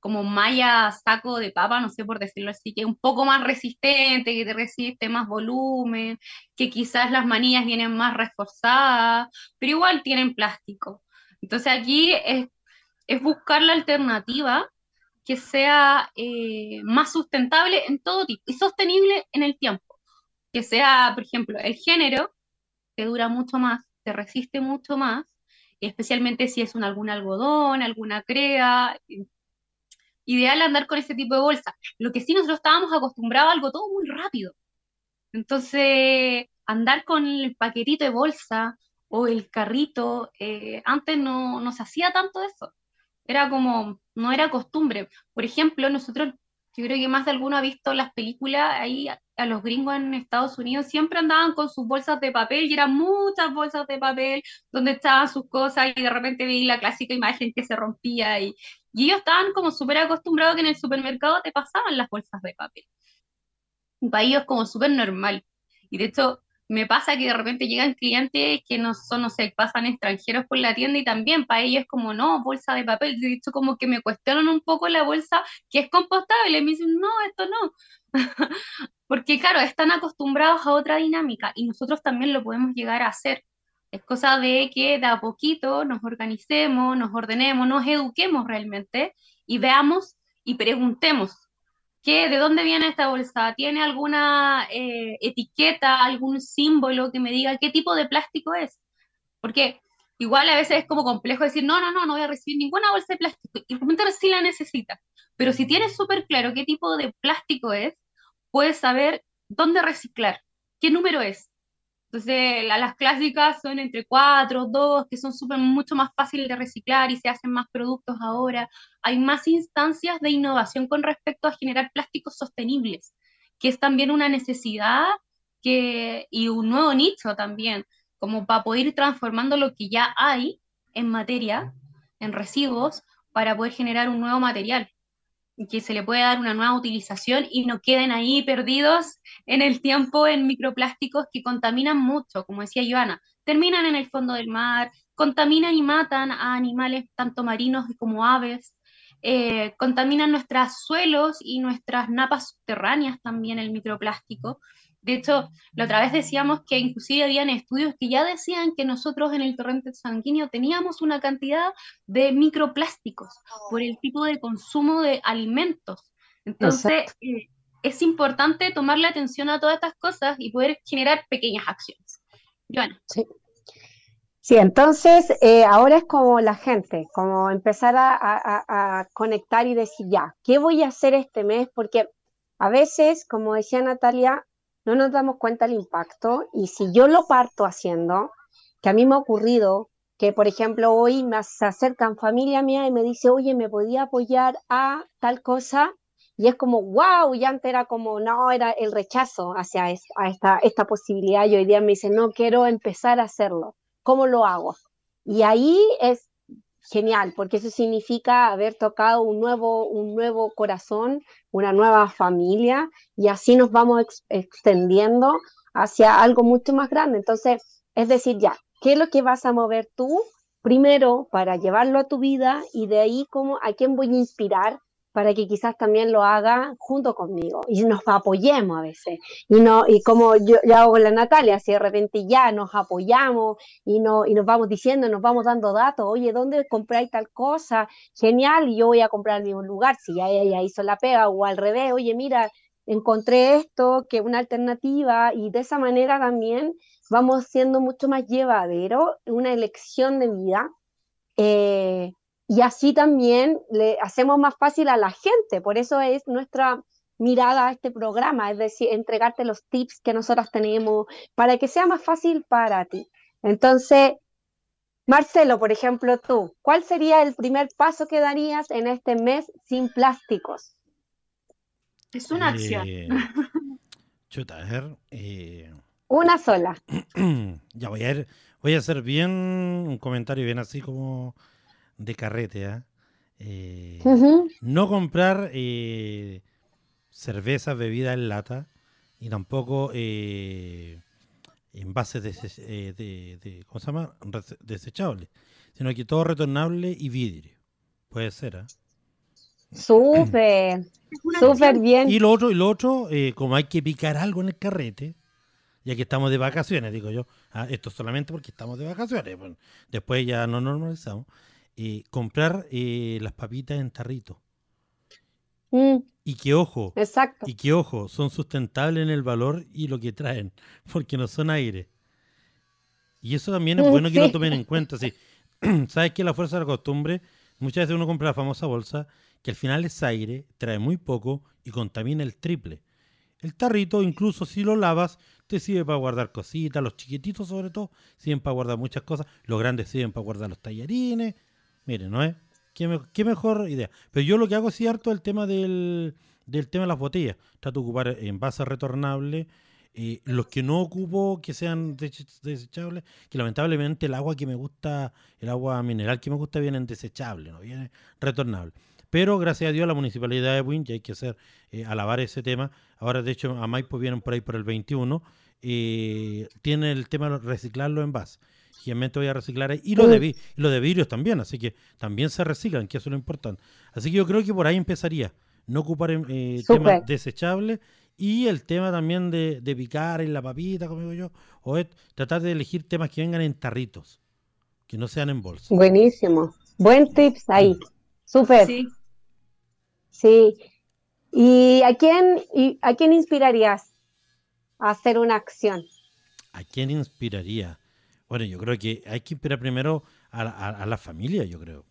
como malla saco de papa, no sé por decirlo así, que es un poco más resistente, que te resiste más volumen, que quizás las manillas vienen más reforzadas, pero igual tienen plástico. Entonces aquí es, buscar la alternativa que sea eh, más sustentable en todo tipo y sostenible en el tiempo. Que sea, por ejemplo, el género, que dura mucho más, que resiste mucho más, especialmente si es un, algún algodón, alguna crea, ideal andar con ese tipo de bolsa. Lo que sí nosotros estábamos acostumbrados a algo todo muy rápido. Entonces, andar con el paquetito de bolsa o el carrito, eh, antes no, no se hacía tanto eso. Era como, no era costumbre. Por ejemplo, nosotros, yo creo que más de alguno ha visto las películas ahí a los gringos en Estados Unidos siempre andaban con sus bolsas de papel y eran muchas bolsas de papel donde estaban sus cosas y de repente vi la clásica imagen que se rompía y, y ellos estaban como súper acostumbrados que en el supermercado te pasaban las bolsas de papel. Para ellos como súper normal. Y de hecho, me pasa que de repente llegan clientes que no son, no sé, pasan extranjeros por la tienda y también para ellos es como, no, bolsa de papel. De hecho, como que me cuestionan un poco la bolsa que es compostable. Me dicen, no, esto no. Porque claro, están acostumbrados a otra dinámica y nosotros también lo podemos llegar a hacer. Es cosa de que de a poquito nos organicemos, nos ordenemos, nos eduquemos realmente y veamos y preguntemos, ¿qué, ¿de dónde viene esta bolsa? ¿Tiene alguna eh, etiqueta, algún símbolo que me diga qué tipo de plástico es? Porque igual a veces es como complejo decir, no, no, no, no voy a recibir ninguna bolsa de plástico. Y realmente sí la necesita. Pero si tienes súper claro qué tipo de plástico es, puedes saber dónde reciclar, qué número es. Entonces, las clásicas son entre 4, 2, que son súper mucho más fáciles de reciclar y se hacen más productos ahora. Hay más instancias de innovación con respecto a generar plásticos sostenibles, que es también una necesidad que, y un nuevo nicho también, como para poder ir transformando lo que ya hay en materia, en residuos, para poder generar un nuevo material que se le puede dar una nueva utilización y no queden ahí perdidos en el tiempo en microplásticos que contaminan mucho, como decía Joana, terminan en el fondo del mar, contaminan y matan a animales tanto marinos como aves, eh, contaminan nuestros suelos y nuestras napas subterráneas también el microplástico. De hecho, la otra vez decíamos que inclusive habían estudios que ya decían que nosotros en el torrente sanguíneo teníamos una cantidad de microplásticos por el tipo de consumo de alimentos. Entonces, eh, es importante tomarle atención a todas estas cosas y poder generar pequeñas acciones. Joana. Sí. Sí, entonces eh, ahora es como la gente, como empezar a, a, conectar y decir, ya, ¿qué voy a hacer este mes? Porque a veces, como decía Natalia, no nos damos cuenta del impacto y si yo lo parto haciendo, que a mí me ha ocurrido que, por ejemplo, hoy me acercan familia mía y me dice, oye, ¿me podía apoyar a tal cosa? Y es como, wow, y antes era como, no, era el rechazo hacia esta, esta posibilidad y hoy día me dice, no, quiero empezar a hacerlo. ¿Cómo lo hago? Y ahí es genial, porque eso significa haber tocado un nuevo, un nuevo corazón, una nueva familia, y así nos vamos extendiendo hacia algo mucho más grande. Entonces, es decir, ya, ¿qué es lo que vas a mover tú primero para llevarlo a tu vida y de ahí cómo, a quién voy a inspirar para que quizás también lo haga junto conmigo y nos apoyemos a veces. Y, no, y como yo, hago con la Natalia, si de repente ya nos apoyamos y, no, y nos vamos diciendo, nos vamos dando datos, oye, ¿dónde compráis tal cosa? Genial, y yo voy a comprar en mismo lugar, si ya ella hizo la pega o al revés, oye, mira, encontré esto, que una alternativa, y de esa manera también vamos siendo mucho más llevadero, una elección de vida. Eh, y así también le hacemos más fácil a la gente. Por eso es nuestra mirada a este programa, es decir, entregarte los tips que nosotros tenemos para que sea más fácil para ti. Entonces, Marcelo, por ejemplo, tú, ¿cuál sería el primer paso que darías en este mes sin plásticos? Es una acción. Eh, chuta, a ver. Eh, una sola. ya voy a, ir, voy a hacer bien un comentario bien así como de carrete. ¿ah? Eh, no comprar eh, cerveza, bebida en lata y tampoco eh, envases de, de, ¿cómo se llama? desechables, sino que todo retornable y vidrio. Puede ser. ¿ah? Súper, súper bien. Y lo otro, y lo otro como hay que picar algo en el carrete, ya que estamos de vacaciones, digo yo, ¿ah? esto solamente porque estamos de vacaciones, después ya no normalizamos. Eh, comprar eh, las papitas en tarrito. Mm. Y que ojo, Exacto. y que ojo, son sustentables en el valor y lo que traen, porque no son aire. Y eso también es mm, bueno que lo tomen en cuenta. Sí. Sabes que la fuerza de la costumbre, muchas veces uno compra la famosa bolsa, que al final es aire, trae muy poco y contamina el triple. El tarrito, incluso si lo lavas, te sirve para guardar cositas, los chiquititos sobre todo, sirven para guardar muchas cosas, los grandes sirven para guardar los tallarines, Mire, ¿no es? ¿Qué, mejor idea. Pero yo lo que hago es cierto el tema del, tema de las botellas. Trato de ocupar envases retornables. Eh, los que no ocupo que sean desechables, que lamentablemente el agua que me gusta, el agua mineral que me gusta viene en desechable, no viene retornable. Pero gracias a Dios la municipalidad de Win, ya hay que hacer, eh, alabar ese tema. Ahora de hecho a Maipo vienen por ahí por el 21, eh, tiene el tema de reciclar los envases obviamente voy a reciclar y lo, de, y lo de vidrios también, así que también se reciclan, que eso es lo importante. Así que yo creo que por ahí empezaría, no ocupar eh, temas desechables y el tema también de, picar en la papita, como digo yo, o tratar de elegir temas que vengan en tarritos, que no sean en bolsa. Buenísimo, buen tips ahí, súper. Sí. sí. ¿Y a quién, y a quién inspirarías a hacer una acción? ¿A quién inspiraría? Bueno, yo creo que hay que inspirar primero a, la familia, yo creo.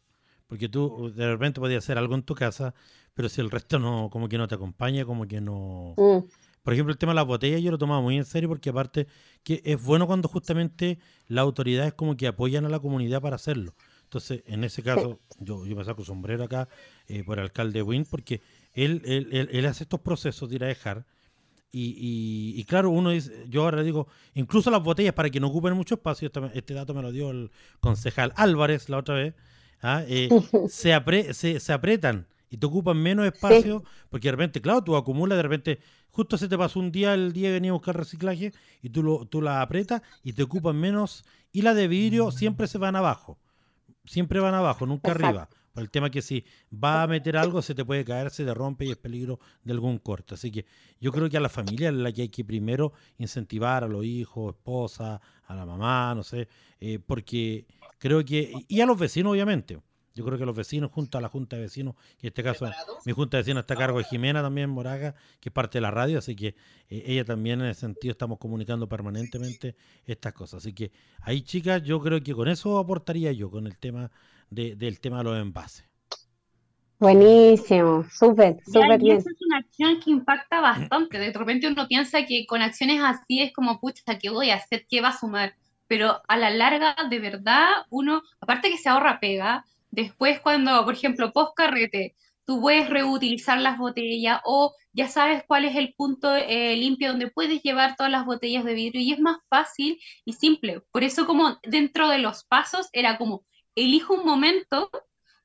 Porque tú de repente podías hacer algo en tu casa, pero si el resto no, como que no te acompaña, como que no... Mm. Por ejemplo, el tema de las botellas yo lo tomaba muy en serio porque aparte que es bueno cuando justamente las autoridades como que apoyan a la comunidad para hacerlo. Entonces, en ese caso, yo, yo me saco sombrero acá eh, por el alcalde Wynn porque él, él, él, él, hace estos procesos de ir a dejar y, claro, uno dice, yo ahora digo, incluso las botellas para que no ocupen mucho espacio, este, dato me lo dio el concejal Álvarez la otra vez, ¿ah? eh, se, se, apretan y te ocupan menos espacio, porque de repente, claro, tú acumulas, de repente, justo se te pasó un día, el día que venía a buscar reciclaje, y tú, lo, tú la apretas y te ocupan menos, y la de vidrio siempre se van abajo, siempre van abajo, nunca arriba. Por el tema que si va a meter algo, se te puede caer, se te rompe y es peligro de algún corte. Así que yo creo que a la familia es la que hay que primero incentivar a los hijos, esposa, a la mamá, no sé, eh, porque creo que, y a los vecinos obviamente. Yo creo que los vecinos, junto a la Junta de Vecinos, que en este caso mi Junta de Vecinos está a cargo de Jimena también Moraga, que es parte de la radio, así que eh, ella también en ese sentido estamos comunicando permanentemente estas cosas. Así que ahí chicas, yo creo que con eso aportaría yo, con el tema del tema de los envases. Buenísimo, súper, súper bien. Esa es una acción que impacta bastante. De repente uno piensa que con acciones así es como, pucha, ¿qué voy a hacer? ¿Qué va a sumar? Pero a la larga, de verdad, uno, aparte que se ahorra pega, después cuando, por ejemplo, post carrete, tú puedes reutilizar las botellas o ya sabes cuál es el punto eh, limpio donde puedes llevar todas las botellas de vidrio y es más fácil y simple. Por eso como dentro de los pasos era como elijo un momento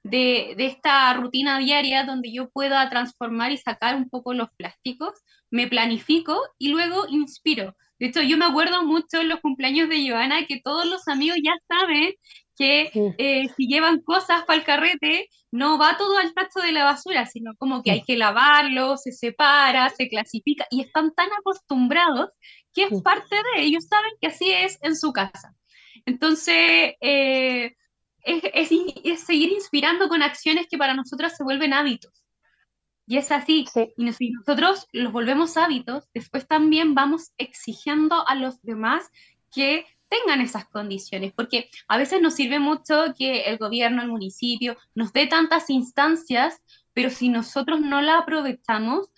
de, esta rutina diaria donde yo pueda transformar y sacar un poco los plásticos, me planifico y luego inspiro. De hecho, yo me acuerdo mucho en los cumpleaños de Joana que todos los amigos ya saben que eh, si llevan cosas para el carrete, no va todo al tacho de la basura, sino como que hay que lavarlo, se separa, se clasifica, y están tan acostumbrados que es parte de ellos, saben que así es en su casa. Entonces, eh, es, seguir inspirando con acciones que para nosotras se vuelven hábitos. Y es así. Y si nosotros los volvemos hábitos, después también vamos exigiendo a los demás que tengan esas condiciones, porque a veces nos sirve mucho que el gobierno, el municipio, nos dé tantas instancias, pero si nosotros no la aprovechamos,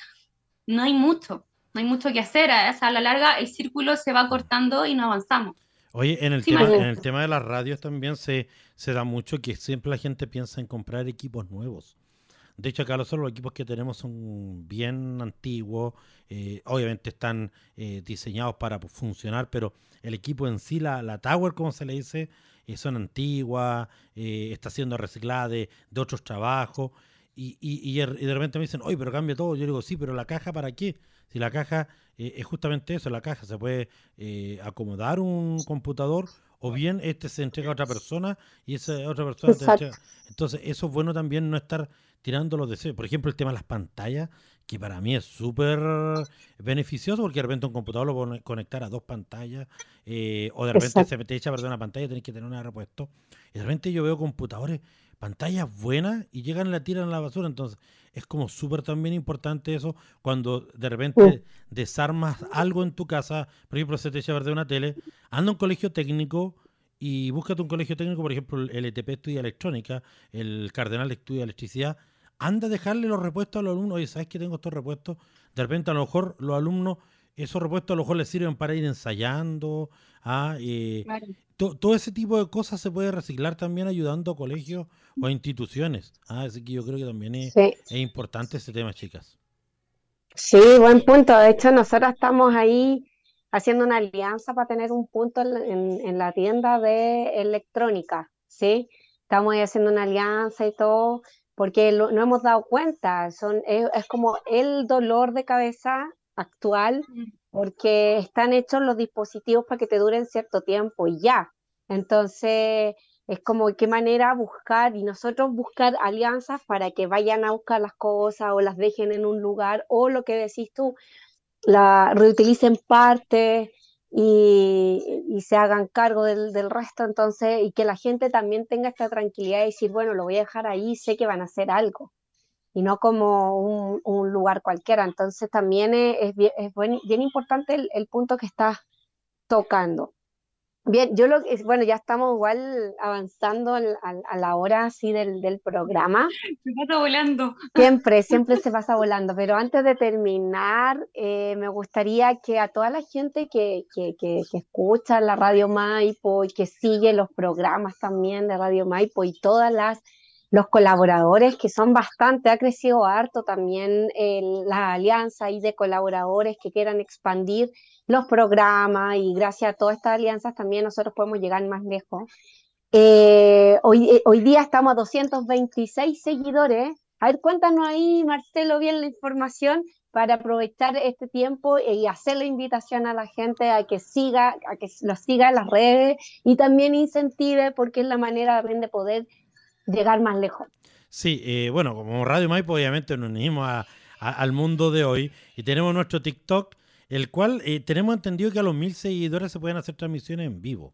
no hay mucho, no hay mucho que hacer. a la larga el círculo se va cortando y no avanzamos. Oye, en el, tema, en el tema de las radios también se, se da mucho que siempre la gente piensa en comprar equipos nuevos. De hecho, acá los equipos que tenemos son bien antiguos, eh, obviamente están eh, diseñados para funcionar, pero el equipo en sí, la, la tower, como se le dice, eh, son antiguas, está siendo reciclada de, de otros trabajos, y, y, y, de repente me dicen, oye, pero cambia todo. Yo digo, sí, pero la caja, ¿para qué? Si la caja eh, es justamente eso, la caja se puede eh, acomodar un computador o bien este se entrega a otra persona y esa otra persona te entrega. Entonces, eso es bueno también no estar tirando los deseos. Por ejemplo, el tema de las pantallas, que para mí es súper beneficioso porque de repente un computador lo puede conectar a dos pantallas eh, o de repente se te echa a perder una pantalla y tenés que tener una repuesto. Y de repente yo veo computadores, pantallas buenas y llegan y la tiran a la basura. Entonces, es como súper también importante eso cuando de repente desarmas algo en tu casa, por ejemplo, se te echa a perder una tele, anda a un colegio técnico y búscate un colegio técnico, por ejemplo, el ETP estudia electrónica, el Cardenal estudia electricidad, anda a dejarle los repuestos a los alumnos, oye, ¿sabes que tengo estos repuestos? De repente a lo mejor los alumnos, esos repuestos a lo mejor les sirven para ir ensayando, ¿ah? Eh, todo ese tipo de cosas se puede reciclar también ayudando a colegios o a instituciones. ¿ah? Así que yo creo que también es, importante ese tema, chicas. Sí, buen punto. De hecho, nosotros estamos ahí haciendo una alianza para tener un punto en, la tienda de electrónica, ¿sí? Estamos ahí haciendo una alianza y todo, porque no hemos dado cuenta, son, es como el dolor de cabeza actual porque están hechos los dispositivos para que te duren cierto tiempo y ya. Entonces, es como qué manera buscar y nosotros buscar alianzas para que vayan a buscar las cosas o las dejen en un lugar o lo que decís tú, la reutilicen parte y, y se hagan cargo del, del, resto, entonces, y que la gente también tenga esta tranquilidad de decir, bueno, lo voy a dejar ahí, sé que van a hacer algo y no como un, lugar cualquiera. Entonces también es, bien, bien, importante el, punto que estás tocando. Bien, yo lo que, bueno, ya estamos igual avanzando a, la hora así del, programa. Se pasa volando. Siempre, siempre se pasa volando, pero antes de terminar, eh, me gustaría que a toda la gente que, que, que, que, escucha la Radio Maipo y que sigue los programas también de Radio Maipo y todas las los colaboradores, que son bastante, ha crecido harto también la alianza y de colaboradores que quieran expandir los programas y gracias a todas estas alianzas también nosotros podemos llegar más lejos. Eh, hoy, eh, hoy día estamos a 226 seguidores. A ver, cuéntanos ahí, Marcelo, bien la información para aprovechar este tiempo y hacer la invitación a la gente a que siga, a que lo siga en las redes y también incentive porque es la manera también de poder llegar más lejos. Sí, eh, bueno, como Radio Maipo obviamente nos unimos al mundo de hoy y tenemos nuestro TikTok, el cual eh, tenemos entendido que a los mil seguidores se pueden hacer transmisiones en vivo.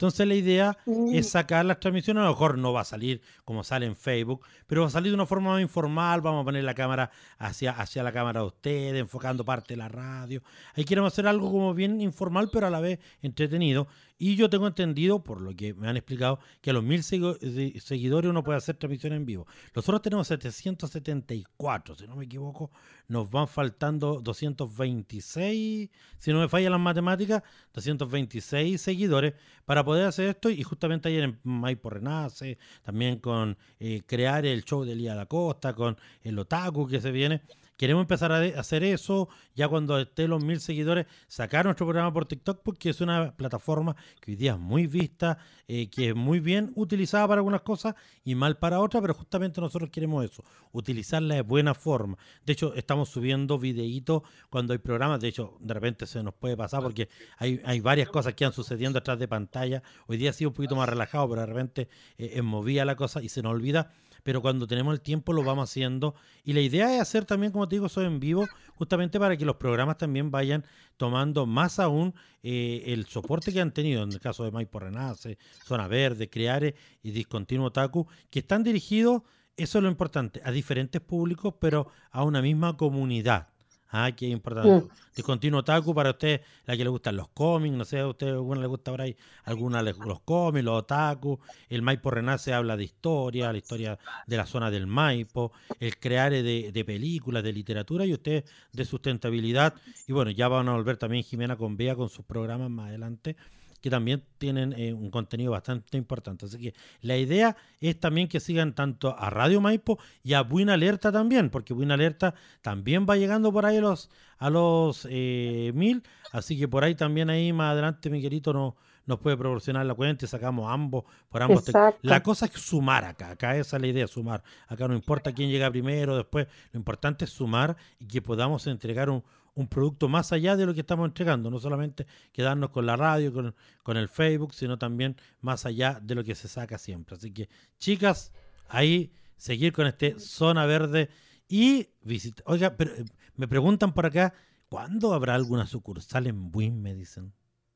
Entonces la idea mm. es sacar las transmisiones, a lo mejor no va a salir como sale en Facebook, pero va a salir de una forma más informal, vamos a poner la cámara hacia, hacia la cámara de ustedes, enfocando parte de la radio. Ahí queremos hacer algo como bien informal, pero a la vez entretenido. Y yo tengo entendido, por lo que me han explicado, que a los mil seguidores uno puede hacer transmisión en vivo. Nosotros tenemos 774, si no me equivoco, nos van faltando 226, si no me fallan las matemáticas, 226 seguidores para poder hacer esto. Y justamente ayer en Maipo Renace, también con eh, crear el show de Lía da Costa, con el Otaku que se viene queremos empezar a hacer eso ya cuando esté los mil seguidores, sacar nuestro programa por TikTok porque es una plataforma que hoy día es muy vista, eh, que es muy bien utilizada para algunas cosas y mal para otras, pero justamente nosotros queremos eso, utilizarla de buena forma. De hecho, estamos subiendo videitos cuando hay programas, de hecho, de repente se nos puede pasar porque hay, hay varias cosas que han sucediendo atrás de pantalla. Hoy día ha sido un poquito más relajado, pero de repente eh, movía la cosa y se nos olvida pero cuando tenemos el tiempo lo vamos haciendo. Y la idea es hacer también, como te digo, eso en vivo, justamente para que los programas también vayan tomando más aún eh, el soporte que han tenido, en el caso de Maipo Renace, Zona Verde, Creare y Discontinuo Taku, que están dirigidos, eso es lo importante, a diferentes públicos, pero a una misma comunidad. Ah, qué importante. De continuo otaku para usted, la que le gustan los cómics, no sé, a usted alguna le gusta por ahí, alguna los cómics, los otaku. El Maipo Renace habla de historia, la historia de la zona del Maipo, el crear de, de películas, de literatura y usted de sustentabilidad. Y bueno, ya van a volver también Jimena con Bea con sus programas más adelante que también tienen eh, un contenido bastante importante. Así que la idea es también que sigan tanto a Radio Maipo y a Buena Alerta también, porque Buena Alerta también va llegando por ahí a los, a los eh, mil, así que por ahí también ahí más adelante mi querido no, nos puede proporcionar la cuenta y sacamos ambos por ambos. La cosa es sumar acá, acá esa es la idea, sumar. Acá no importa quién llega primero, después, lo importante es sumar y que podamos entregar un, un producto más allá de lo que estamos entregando, no solamente quedarnos con la radio, con, con, el Facebook, sino también más allá de lo que se saca siempre. Así que, chicas, ahí seguir con este Zona Verde y visitar. Oiga, pero eh, me preguntan por acá, ¿cuándo habrá alguna sucursal en Buin? Me dicen.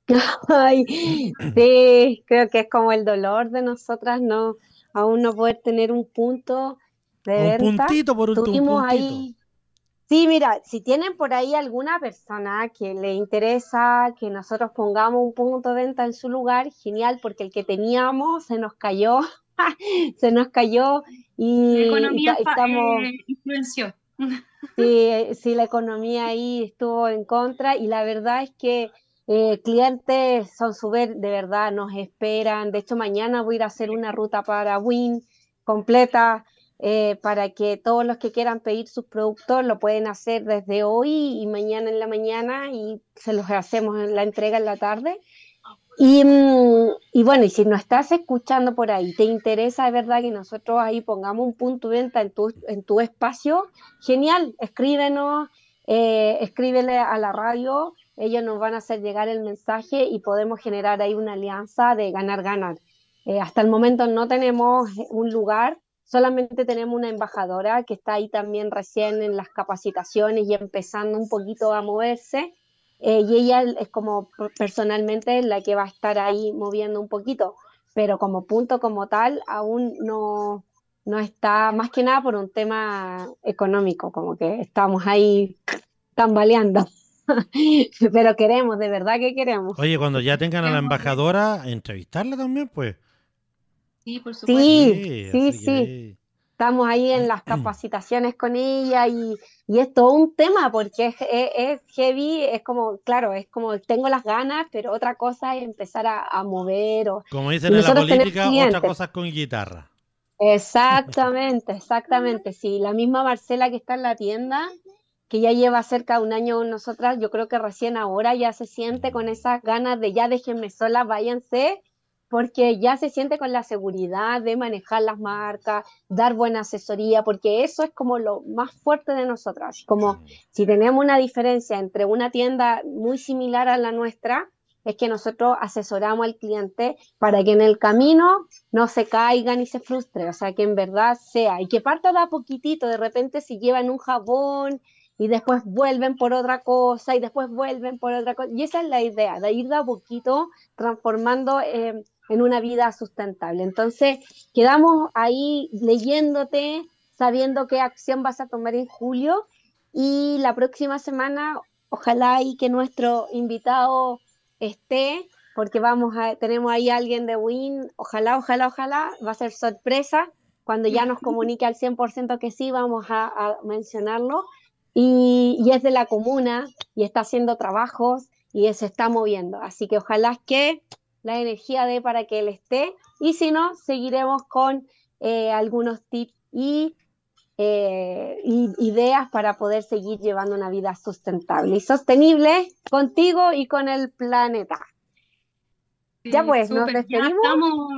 Ay, sí, creo que es como el dolor de nosotras, no, aún no poder tener un punto de un puntito por un, puntito. ahí Sí, mira, si tienen por ahí alguna persona que le interesa que nosotros pongamos un punto de venta en su lugar, genial, porque el que teníamos se nos cayó, se nos cayó y, la economía estamos... Eh, influenció. Sí, sí, la economía ahí estuvo en contra y la verdad es que eh, clientes son súper, de verdad, nos esperan. De hecho, mañana voy a ir a hacer una ruta para Win completa eh, para que todos los que quieran pedir sus productos lo pueden hacer desde hoy y mañana en la mañana y se los hacemos en la entrega en la tarde. Y, mm, y, bueno, y si no estás escuchando por ahí, te interesa de verdad que nosotros ahí pongamos un punto de venta en tu, en tu espacio, genial, escríbenos, eh, escríbele a la radio, ellos nos van a hacer llegar el mensaje y podemos generar ahí una alianza de ganar-ganar. Eh, hasta el momento no tenemos un lugar, Solamente tenemos una embajadora que está ahí también recién en las capacitaciones y empezando un poquito a moverse. Eh, y ella es como personalmente la que va a estar ahí moviendo un poquito, pero como punto como tal aún no, no está, más que nada por un tema económico, como que estamos ahí tambaleando. pero queremos, de verdad que queremos. Oye, cuando ya tengan a la embajadora, entrevistarla también, pues. Sí, por supuesto. Sí, sí, sí. Estamos ahí en las capacitaciones con ella y, y es todo un tema porque es, es, heavy, es como, claro, es como tengo las ganas, pero otra cosa es empezar a, mover. O, como dicen en la política, otra cosa es con guitarra. Exactamente, exactamente. Sí, la misma Marcela que está en la tienda, que ya lleva cerca de un año con nosotras, yo creo que recién ahora ya se siente con esas ganas de ya déjenme sola, váyanse porque ya se siente con la seguridad de manejar las marcas, dar buena asesoría, porque eso es como lo más fuerte de nosotras. Como si tenemos una diferencia entre una tienda muy similar a la nuestra, es que nosotros asesoramos al cliente para que en el camino no se caiga ni se frustre, o sea, que en verdad sea, y que parta de a poquitito, de repente si llevan un jabón y después vuelven por otra cosa y después vuelven por otra cosa, y esa es la idea, de ir de a poquito transformando eh, en una vida sustentable. Entonces, quedamos ahí leyéndote, sabiendo qué acción vas a tomar en julio y la próxima semana, ojalá y que nuestro invitado esté, porque vamos a, tenemos ahí a alguien de WIN, ojalá, ojalá, ojalá, va a ser sorpresa. Cuando ya nos comunique al 100% que sí, vamos a, mencionarlo. Y, y, es de la comuna y está haciendo trabajos y se está moviendo. Así que ojalá que la energía de para que él esté y si no, seguiremos con eh, algunos tips y eh, ideas para poder seguir llevando una vida sustentable y sostenible contigo y con el planeta. ya pues, nos despedimos.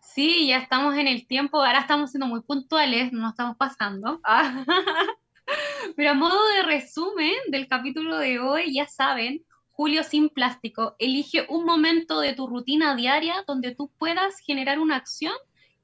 sí, ya estamos en el tiempo, ahora estamos siendo muy puntuales, no nos estamos pasando. Pero a modo de resumen del capítulo de hoy, ya saben, Julio sin plástico, elige un momento de tu rutina diaria donde tú puedas generar una acción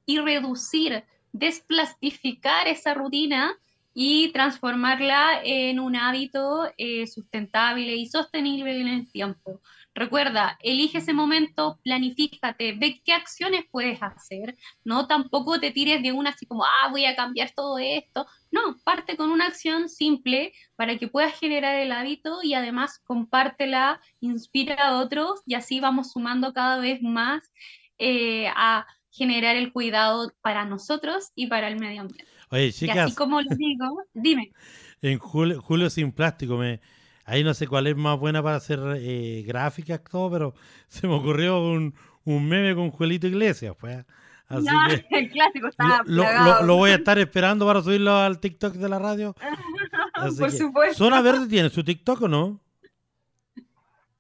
y reducir, desplastificar esa rutina y transformarla en un hábito eh, sustentable y sostenible en el tiempo. Recuerda, elige ese momento, planifícate, ve qué acciones puedes hacer, no tampoco te tires de una así como, ah, voy a cambiar todo esto. No, parte con una acción simple para que puedas generar el hábito y además compártela, inspira a otros y así vamos sumando cada vez más eh, a generar el cuidado para nosotros y para el medio ambiente. Oye, chicas. Y así como lo digo, dime. En Julio, Julio sin plástico me Ahí no sé cuál es más buena para hacer eh, gráficas, todo, pero se me ocurrió un, un meme con Juelito Iglesias, pues. Así que el clásico está lo, lo, lo, voy a estar esperando para subirlo al TikTok de la radio. Por supuesto. ¿Zona Verde tiene su TikTok o no?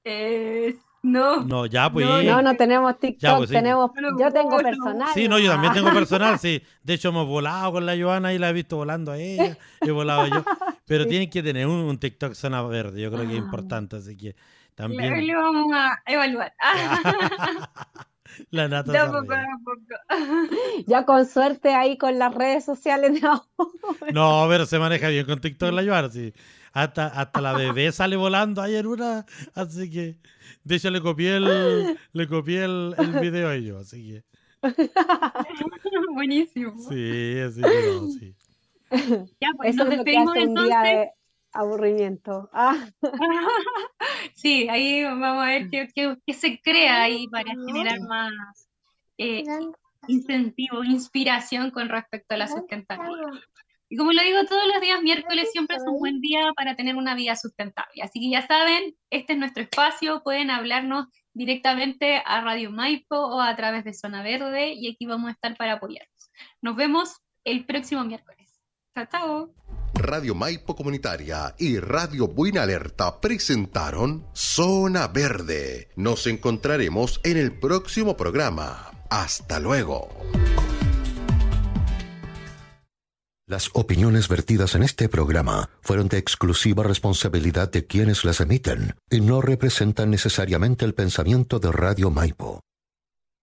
Eh, no. No, ya pues. No, no, tenemos TikTok, pues, tenemos, yo tengo personal. Sí, no, yo también tengo personal, sí. De hecho, hemos volado con la Joana y la he visto volando a ella, he volado yo. Pero tienen que tener un, TikTok zona verde, yo creo que es ah. importante, así que también. Lo vamos a evaluar. La nata ya, poco poco. ya con suerte ahí con las redes sociales. No, no pero se maneja bien con TikTok la Joana, sí. Hasta, hasta la bebé sale volando ayer una, así que de hecho le copié el, le copié el, el video a ellos, así que. Buenísimo. Sí, así que no, sí. Ya, pues Eso nos despedimos es un día de aburrimiento. Ah. sí, ahí vamos a ver qué, qué, qué, se crea ahí para generar más eh, incentivo, inspiración con respecto a la sustentabilidad. Y como lo digo todos los días, miércoles siempre es un buen día para tener una vida sustentable. Así que ya saben, este es nuestro espacio, pueden hablarnos directamente a Radio Maipo o a través de Zona Verde y aquí vamos a estar para apoyarnos. Nos vemos el próximo miércoles. Chao, chao. Radio Maipo Comunitaria y Radio Buena Alerta presentaron Zona Verde. Nos encontraremos en el próximo programa. Hasta luego. Las opiniones vertidas en este programa fueron de exclusiva responsabilidad de quienes las emiten y no representan necesariamente el pensamiento de Radio Maipo.